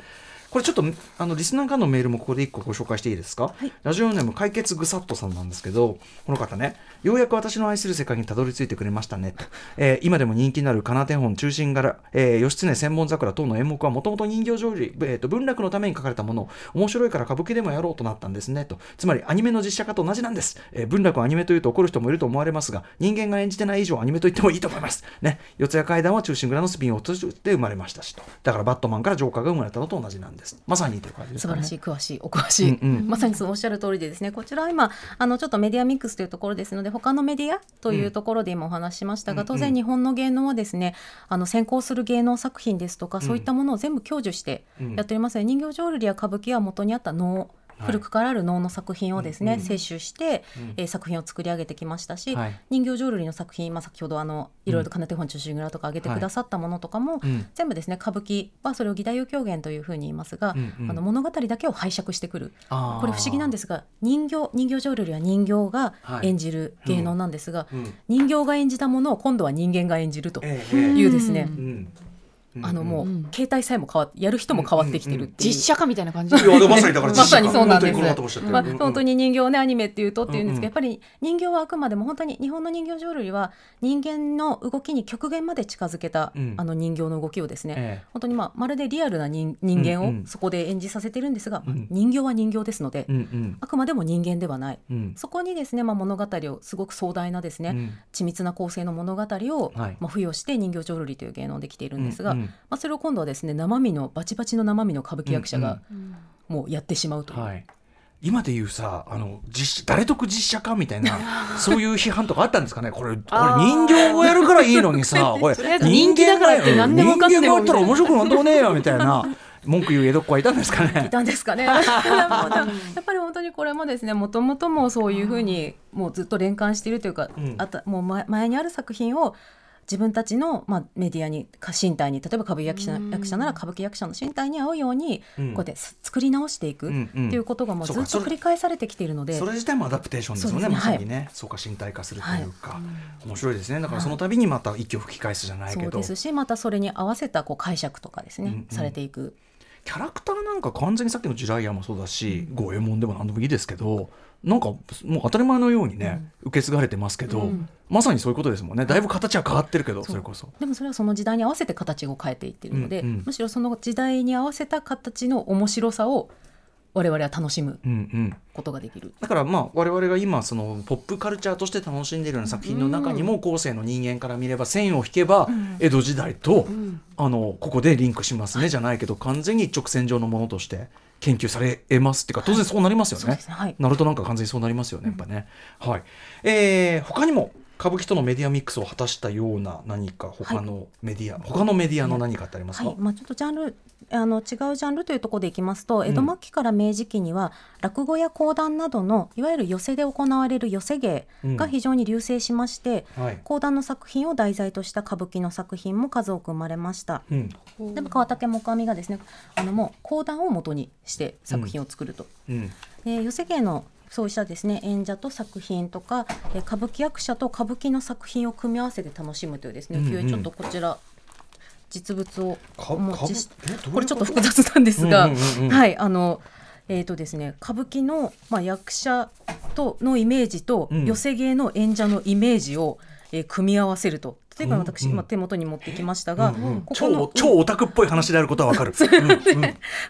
これちょっとあのリスナーからのメールもここで一個ご紹介していいですか、はい。ラジオネーム解決ぐさっとさんなんですけどこの方ねようやく私の愛する世界にたどり着いてくれましたねと、えー今でも人気になるかな天本中心柄、えー義経千本桜等の演目はもともと人形浄瑠璃、えーと文楽のために書かれたものを面白いから歌舞伎でもやろうとなったんですねと。つまりアニメの実写化と同じなんです、えー文楽をアニメというと怒る人もいると思われますが人間が演じてない以上アニメと言ってもいいと思います。ね。四谷怪談は中心蔵のスピンオフとして生まれましたしと。だからバットマンからジョーカーが生まれたのと同じなんですまさにという感じですかね。素晴らしい詳しいお詳しい、うんうん。まさにそうおっしゃる通りでですね。こちらは今あのちょっとメディアミックスというところですので他のメディアというところで今お話ししましたが、うん当然日本の芸能はですねあの先行する芸能作品ですとか、そういったものを全部享受してうんやっておりますので、人形浄瑠璃や歌舞伎は元にあった能はい古くからある能の作品をですね、摂取して、うん。えー作品を作り上げてきましたし、はい。人形浄瑠璃の作品、まあ、先ほどあのいろいろと金手本中心蔵とか挙げてくださったものとかも、うん。全部ですね歌舞伎はそれを義太夫狂言というふうに言いますが、あの物語だけを拝借してくる。これ不思議なんですが人形人形浄瑠璃は人形がはい。演じる芸能なんですが、うん。人形が演じたものを今度は人間が演じるというですね、うんあのもう、うん。携帯さえも変わってやる人も変わってきてるっていう。実写化みたいな感じ。いやまさにだからまさにそうなんです。まあ本当に人形をねアニメっていうとっていうんですけど、やっぱり人形はあくまでも本当に日本の人形浄瑠璃は人間の動きに極限まで近づけた、うん。あの人形の動きをですね、ええ。本当にまあまるでリアルな人人間をそこで演じさせてるんですが、うん。人形は人形ですので、あくまでも人間ではない。うん。そこにですね、まあ、物語をすごく壮大なですね、うん。緻密な構成の物語を、はい。まあ、付与して人形浄瑠璃という芸能できているんですが、まあ、それを今度はですね生身のバチバチの生身の歌舞伎役者がもうやってしまうという、はい。今で言うさあの実誰得実写化みたいな そういう批判とかあったんですかね？これ これ人形をやるからいいのにさ これ人気だからって何でもか人間がやったら面白くなんともねえよみたいな。文句言う江戸っ子はいたんですかいねたんですかね。やっぱり本当にこれもですねもともともそういうふうにもうずっと連関しているというか、うん。あたもう前前にある作品を自分たちの、まあ、メディアにか身体に例えば歌舞伎役者役者なら歌舞伎役者の身体に合うように、うん。こうやって作り直していくうんうん。っていうことがもうずっと繰り返されてきているので。それ自体もアダプテーションですよねね。まさにね、そうか身体化するというか、面白いですね。だからその度にまた息を吹き返すじゃないけど、そうですしまたそれに合わせたこう解釈とかですね、うんうん。されていく。キャラクターなんか完全にさっきのジライアもそうだし五右衛門でも何でもいいですけどなんかもう当たり前のようにね、受け継がれてますけど、まさにそういうことですもんね。だいぶ形は変わってるけどそれこそ。でもそれはその時代に合わせて形を変えていってるので、うんうん。むしろその時代に合わせた形の面白さを我々は楽しむうんうんことができる。だからまあ我々が今そのポップカルチャーとして楽しんでいるような作品の中にも後世の人間から見れば線を引けば江戸時代とあのここでリンクしますねじゃないけど完全に一直線上のものとして研究されえますっていうか当然そうなりますよねそうですね。はい。ナルトなんか完全にそうなりますよねやっぱね。はい。えー他にも歌舞伎とのメディアミックスを果たしたような何か他のメディア、他のメディアの何かってありますか、はい、まあ、ちょっとジャンルあの違うジャンルというところでいきますと江戸末期から明治期には、落語や講談などのいわゆる寄席で行われる寄席芸が非常に隆盛しまして、はい。講談の作品を題材とした歌舞伎の作品も数多く生まれました。うん。でも川竹木阿弥がですねあのもう講談を元にして作品を作ると。うん。で寄席芸のそうしたですね演者と作品とかえー歌舞伎役者と歌舞伎の作品を組み合わせて楽しむというですね、うんうん。ちょっとこちら実物をかお持ちしこれちょっと複雑なんですが、うんうんうんうん。はいあのえーとですね、歌舞伎の、まあ、役者とのイメージと、うん。寄席芸の演者のイメージを、えー組み合わせると例えば私、今手元に持ってきましたが、こ超超オタクっぽい話であることはわかる。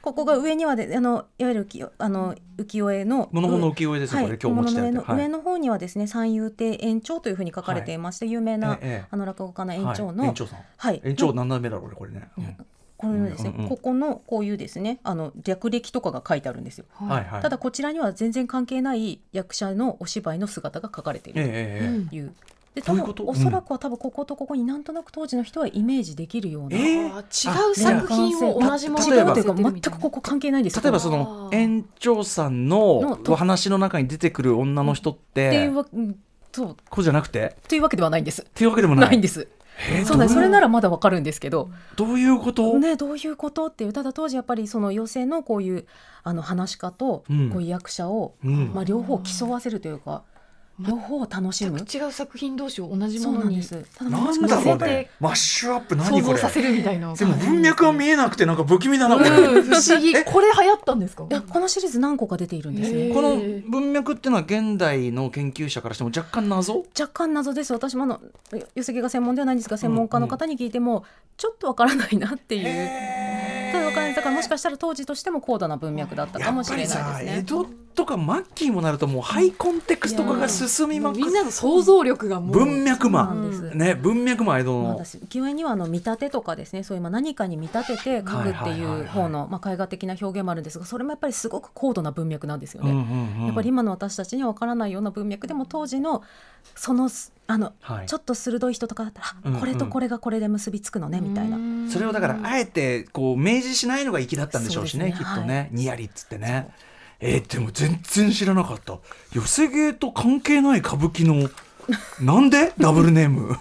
ここが上にはであのいわゆるあの浮世絵の物物浮世絵ですよ、これ今日持の上の方にはですね三遊亭延長というふうに書かれていまして、有名な、ええあの落語家の延長の、はい。延長さん。はい。延長何段目だろう俺これね、うん。これのですね、うんうんここのこういうですねあの略歴とかが書いてあるんですよ。はい。はい。ただこちらには全然関係ない役者のお芝居の姿が書かれているという。で多分どういうこと？おそらくは多分こことここになんとなく当時の人はイメージできるような、えー違う作品を同じもの違うというかに全くここ関係ないんですよ。例えばその園長さんの話の中に出てくる女の人っっていてうわうんそう。こうじゃなくて？というわけではないんです。っていうわけでもない。ないんです。そうなんです。それならまだわかるんですけど、どういうこと、ね、どういうことっていうただ当時やっぱりその寄席のこういうあの話し家とうん。こういう役者を、うん。まあ、両方競わせるというか、両方を楽しむ？違う作品同士を同じものになんです。ただなんだろうねてマッシュアップ何想これ？像させるみたいな。でも文脈は見えなくてなんか不気味だなこれ、うん。不思議。これ流行ったんですか？いやこのシリーズ何個か出ているんですね。この文脈っていうのは現代の研究者からしても若干謎？若干謎です。私もあの寄せが専門ではないんですが専門家の方に聞いても、ちょっとわからないなっていう。ただわからないだからもしかしたら当時としても高度な文脈だったかもしれないですやっぱりさ江ね。戸とか末期にもなるともうハイコンテクスト化が進みまくっみんなの想像力がもう文脈そうな魔んです。ね文脈魔江戸の。まあ私浮世絵にはあの見立てとかですねそういうまあ何かに見立てて書くってはいはいはいはいい。う方のまあ絵画的な表現もあるんですがそれもやっぱりすごく高度な文脈なんですよね。やっぱり今の私たちには分からないような文脈でも当時のそのすあの、はい。ちょっと鋭い人とかだったら、あうんうん。これとこれがこれで結びつくのねみたいな。それをだからあえてこう明示しないのが粋だったんでしょうしねね。きっとね、にやりっつってねえーでも全然知らなかった。寄せ芸と関係ない歌舞伎のなんで？ダブルネーム。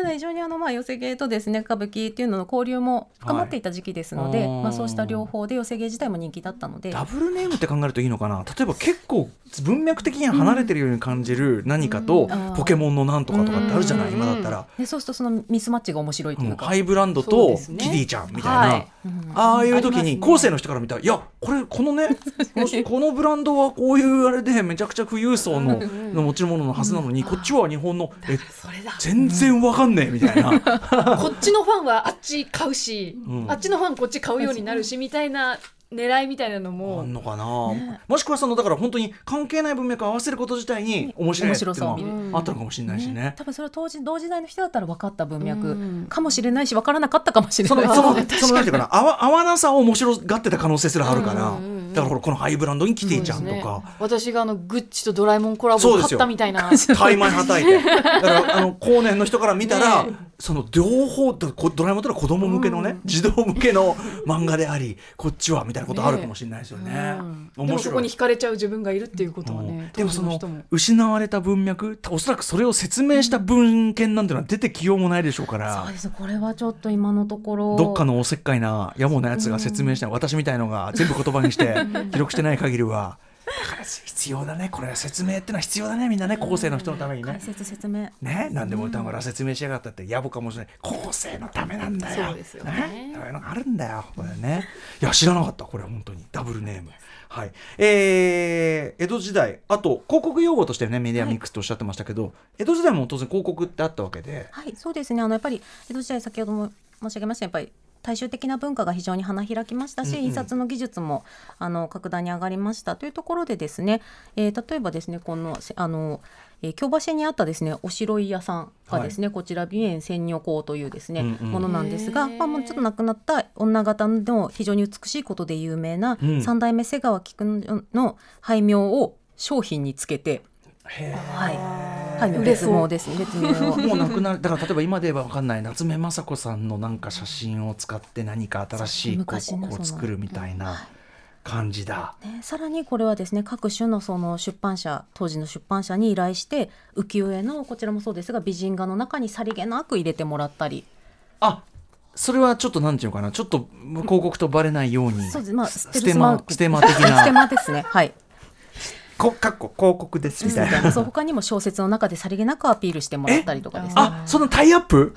ただ非常にあのまあ寄せ芸とですね歌舞伎っていうのの交流も深まっていた時期ですので、はいまあそうした両方で寄せ芸自体も人気だったので。ダブルネームって考えるといいのかな。例えば結構文脈的には離れてるように感じる何かと、うん。ポケモンのなんとかとかってあるじゃない、うん。今だったら、でそうするとそのミスマッチが面白いというか、うん。ハイブランドとキティちゃんみたいな、はい。うん。ああいう時に後世の人から見たらいやこれこのね このこのブランドはこういうあれでめちゃくちゃ富裕層のの持ち物のはずなのにこっちは日本のえ全然わかんねえみたいな、こっちのファンはあっち買うし、うん。あっちのファンこっち買うようになるしみたいな狙いみたいなのあもんのかな、もしくはそのだから本当に関係ない文脈を合わせること自体に面白いっていうのあったのかもしれないしね。多分それは当時同時代の人だったら分かった文う脈ん。かもしれないし分からなかったかもしれない。そのその 確かに。そのなんていうかな合わ合わなさを面白がってた可能性すらあるから、うんうんうん。だからこのハイブランドにキティちゃんとそうですねか。私があのグッチとドラえもんコラボを買ったみたいな。タイマイはたいて。だからあの後年の人から見たら、ね。その両方ドラえもんってのは子供向けのね、児童向けの漫画でありこっちはみたいなことあるかもしれないですよね。うん。でもそこに惹かれちゃう自分がいるっていうことはうん。ねでもその失われた文脈おそらくそれを説明した文献なんてのは出てきようもないでしょうから。そうですこれはちょっと今のところ。どっかのおせっかいな野暮なやつが説明した私みたいのが全部言葉にして 記録してない限りは必要だね。これは説明ってのは必要だね。みんなね後世の人のためにね。解説説明。ね何でも歌村説明しやがったって野暮かもしれない。後世のためなんだよ。そうですよね。そういうのがあるんだよ。これね。いや知らなかったこれ本当に。ダブルネーム。はい。えー、江戸時代。あと広告用語としてねメディアミックスとおっしゃってましたけど、江戸時代も当然広告ってあったわけで。はい、そうですね。あのやっぱり江戸時代先ほども申し上げました。やっぱり大衆的な文化が非常に花開きましたし、うんうん。印刷の技術もあの格段に上がりました。というところでですね、えー例えばですねこのせあの、えー京橋にあったですねおしろい屋さんがですね、こちら美園千女香というですね、うんうん。ものなんですが、まあもうちょっと亡くなった女方の非常に美しいことで有名なうん。三代目瀬川菊のの俳名を商品につけて、へはい、俳名別売れそう名ですね。別名を。もうなくなる。だから例えば今で言えば分かんない夏目雅子さんのなんか写真を使って何か新しい広告を作るみたいな感じだ。ね、さらにこれはですね各種のその出版社当時の出版社に依頼して浮世絵のこちらもそうですが美人画の中にさりげなく入れてもらったり。あそれはちょっとなんていうのかな？ちょっと広告とバレないようにそうです。まあスステマーク。ステマ的 ステなマですね。はいこかっこ広告ですみたいな。そう他にも小説の中でさりげなくアピールしてもらったりとかですね。あそんなタイアップ？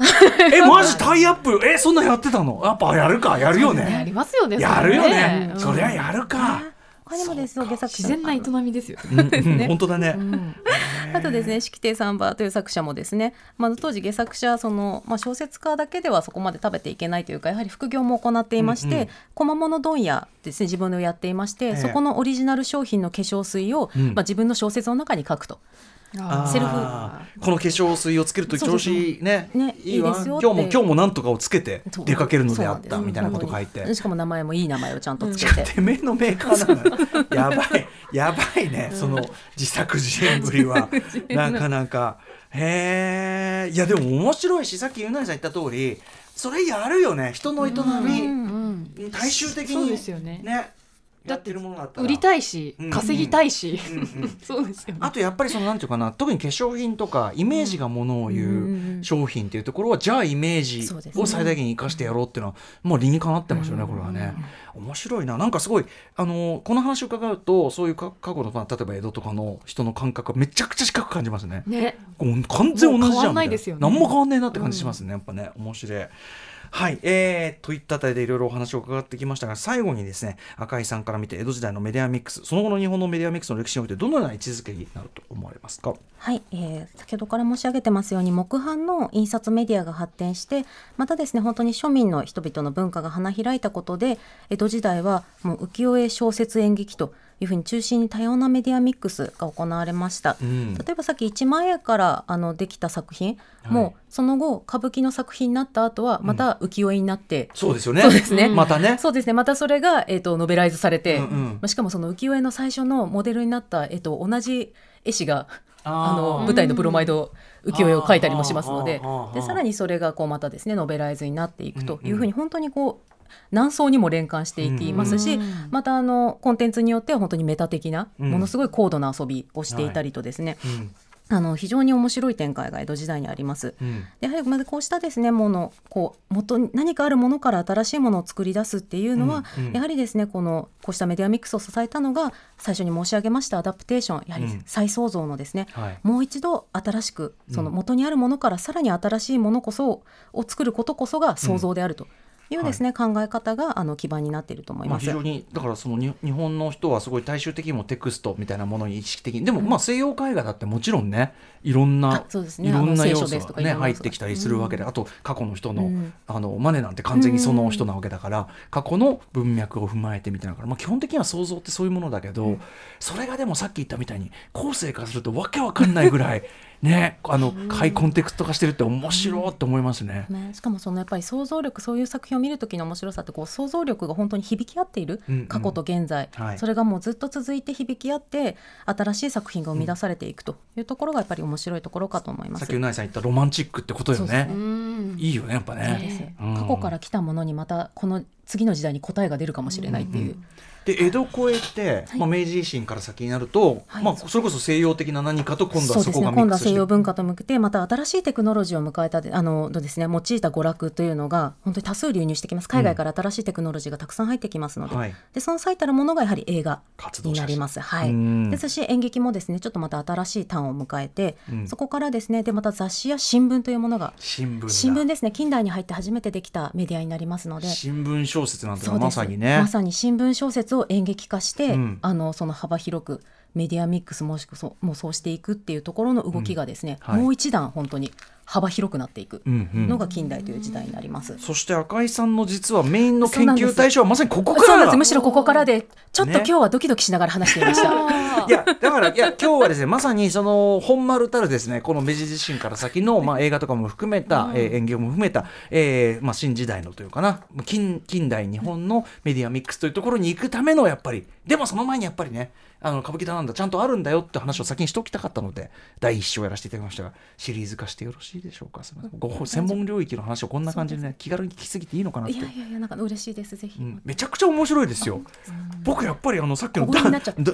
え マジタイアップ？えそんなやってたの？やっぱやるかやるよやね。りますよね。やるよね。うん。そりゃやるか。他にもですよ下作者。自然な営みですよ本当だね。あとですね式亭三馬という作者もですね、まあ、当時下作者その、まあ、小説家だけではそこまで食べていけないというかやはり副業も行っていまして、小物問屋ですね自分のやっていまして、ええ。そこのオリジナル商品の化粧水を、うん。まあ、自分の小説の中に書くと。セルフ。この化粧水をつけると調子ねねいいわ今日も今日もなんとかをつけて出かけるのであったみたいなこと書いて。しかも名前もいい名前をちゃんとつけて、てめえのメーカーなのやばい。やばいね。その自作自演ぶりは。なかなか。へえいやでも面白いしさっきゆなりさん言った通りそれやるよね。人の営み。うん大衆的にそうですよねやってるものったら。売りたいしうん。稼ぎたいし。そうですよね。あとやっぱりそのなんていうかな特に化粧品とかイメージがものを言う商品っていうところはじゃあイメージを最大限に生かしてやろうっていうのはもう理にかなってますよねこれはね。面白いな。なんかすごいあのこの話を伺うとそういうか過去のまあ例えば江戸とかの人の感覚がめちゃくちゃ近く感じますね。ね。完全同じじゃん何も変わんねえなって感じしますね、やっぱね面白いはい、えー、といったあたりでいろいろお話を伺ってきましたが最後にですね赤井さんから見て江戸時代のメディアミックスその後の日本のメディアミックスの歴史においてどのような位置づけになると思われますか？はい、えー先ほどから申し上げてますように木版の印刷メディアが発展してまたですね本当に庶民の人々の文化が花開いたことで江戸時代はもう浮世絵小説演劇というふうに中心に多様なメディアミックスが行われました。うん。例えばさっき一万円からあのできた作品、はい。その後歌舞伎の作品になった後はまた浮世絵になって、そうですよね。そうですね。またね。そうですね。またそれが、えー、とノベライズされて、うんうん。まあしかもその浮世絵の最初のモデルになった、えー、と同じ絵師があの舞台のブロマイド浮世絵を描いたりもしますので。でさらにそれがこうまたですねノベライズになっていくというふうに本当にこう何層にも連関していきますし、またあのコンテンツによっては本当にメタ的な、ものすごい高度な遊びをしていたりとですね、うんあの非常に面白い展開が江戸時代にあります。うんやはりまずこうしたですねものこう元何かあるものから新しいものを作り出すっていうのは、うんやはりですねこのこうしたメディアミックスを支えたのが最初に申し上げましたアダプテーションやはり再創造のですね、はいもう一度新しくその元にあるものからさらに新しいものこそを作ることこそが創造であるというですね、考え方があの基盤になっていると思いまあ、ます。非常にだからそのに日本の人はすごい大衆的にもテクストみたいなものに意識的にでもまあ西洋絵画だってもちろんねいろんなうですね。いろんな要素が、ね、入ってきたりするわけで、あと過去の人の,、うん。あのマネなんて完全にその人なわけだから、過去の文脈を踏まえてみたいなから、まあ、基本的には想像ってそういうものだけど、それがでもさっき言ったみたいに後世からするとわけわかんないぐらい ねあのハイコンテクスト化してるって面白いって思いますね。ね、しかもそのやっぱり想像力そういう作品を見る時の面白さってこう想像力が本当に響き合っている、うんうん。過去と現在、はい。それがもうずっと続いて響き合って新しい作品が生み出されていくというところがやっぱり面白いところかと思います。さっきうなぎさん言ったロマンチックってことよね。ね。うんいいよねやっぱね。うん。過去から来たものにまたこの次の時代に答えが出るかもしれないっていう、で江戸越えって、まあ、明治維新から先になると、はい。まあ、それこそ西洋的な何かと今度はそこね今度は西がミックスして。洋文化と向けてまた新しいテクノロジーを迎えたであののですね用いた娯楽というのが本当に多数流入してきます。海外から新しいテクノロジーがたくさん入ってきますので,、はい。でその最たるものがやはり映画になります。はい。うん。ですし演劇もですねちょっとまた新しい端を迎えて、うん。そこからですねでまた雑誌や新聞というものが新聞だ新聞ですね近代に入って初めてできたメディアになりますので。新聞小説なんてます。さにね。まさに新聞小説を演劇化して、うん。あのその幅広くメディアミックスもしくそもうそうしていくっていうところの動きがですね、うんはい。もう一段本当に幅広くなっていくうんうん。のが近代という時代になります。そして赤井さんの実はメインの研究対象はまさにここそうから。だなんです。むしろここからでちょっとね。今日はドキドキしながら話していました。いやだからいや今日はですねまさにその本丸たるですねこの明治自身から先の、まあ、映画とかも含めた、えー演劇も含めた、えーまあ、新時代のというかな近近代日本のメディアミックスというところに行くためのやっぱり。でもその前にやっぱりねあの歌舞伎だなんだ。ちゃんとあるんだよって話を先にしておきたかったので第一章やらせていただきましたがシリーズ化してよろしいでしょうか？すみません。ご専門領域の話をこんな感じでね気軽に聞きすぎていいのかなって。いやいやいやなんか嬉しいです。ぜひ。うん。めちゃくちゃ面白いですよ。僕やっぱりあのさっきの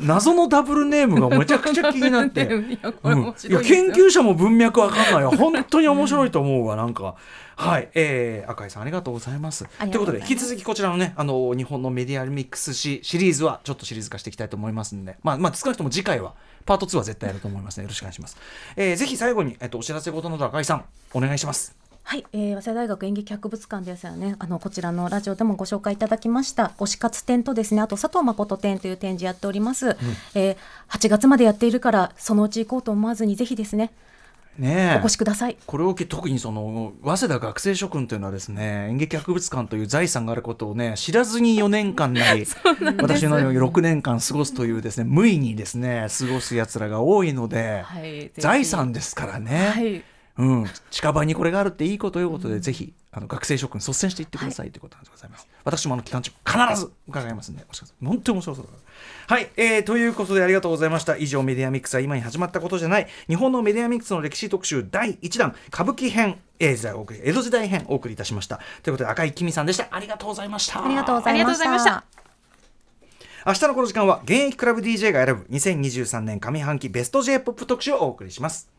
謎のダブルネームがめちゃくちゃ気になって。いやうん。研究者も文脈わかんない。よ本当に面白いと思うわなんか。はい、えー、赤井さんありがとうございます。ということで引き続きこちらのねあの日本のメディアミックスシシリーズはちょっとシリーズ化していきたいと思いますんでまあまあ少なくとも次回はパート2は絶対やると思いますね。よろしくお願いします、えー、ぜひ最後に、えっと、お知らせ事など赤井さんお願いします。はい、えー、早稲田大学演劇博物館ですよね。あのこちらのラジオでもご紹介いただきました。推し活展とですね、あと佐藤誠展という展示やっております。えー、8月までやっているからそのうち行こうと思わずにぜひですね、ねえお越しください。これを特にその早稲田学生諸君というのはですね演劇博物館という財産があることをね知らずに4年間なり 私のように6年間過ごすというですね無意にですね過ごすやつらが多いので、はい財産ですからね、はい。うん、近場にこれがあるっていいことということで、ぜひあの学生諸君率先していってくださいということなんでございます。私もあの期間中必ず伺いますんで、本当に面白そうだから。はい、えー、ということでありがとうございました。以上メディアミックスは今に始まったことじゃない日本のメディアミックスの歴史特集第1弾歌舞伎編、えー、時代お送り江戸時代編お送りいたしました。ということで赤井きみさんでした。ありがとうございました。ありがとうございました。明日のこの時間は現役クラブ DJ が選ぶ2023年上半期ベスト J-POP 特集をお送りします。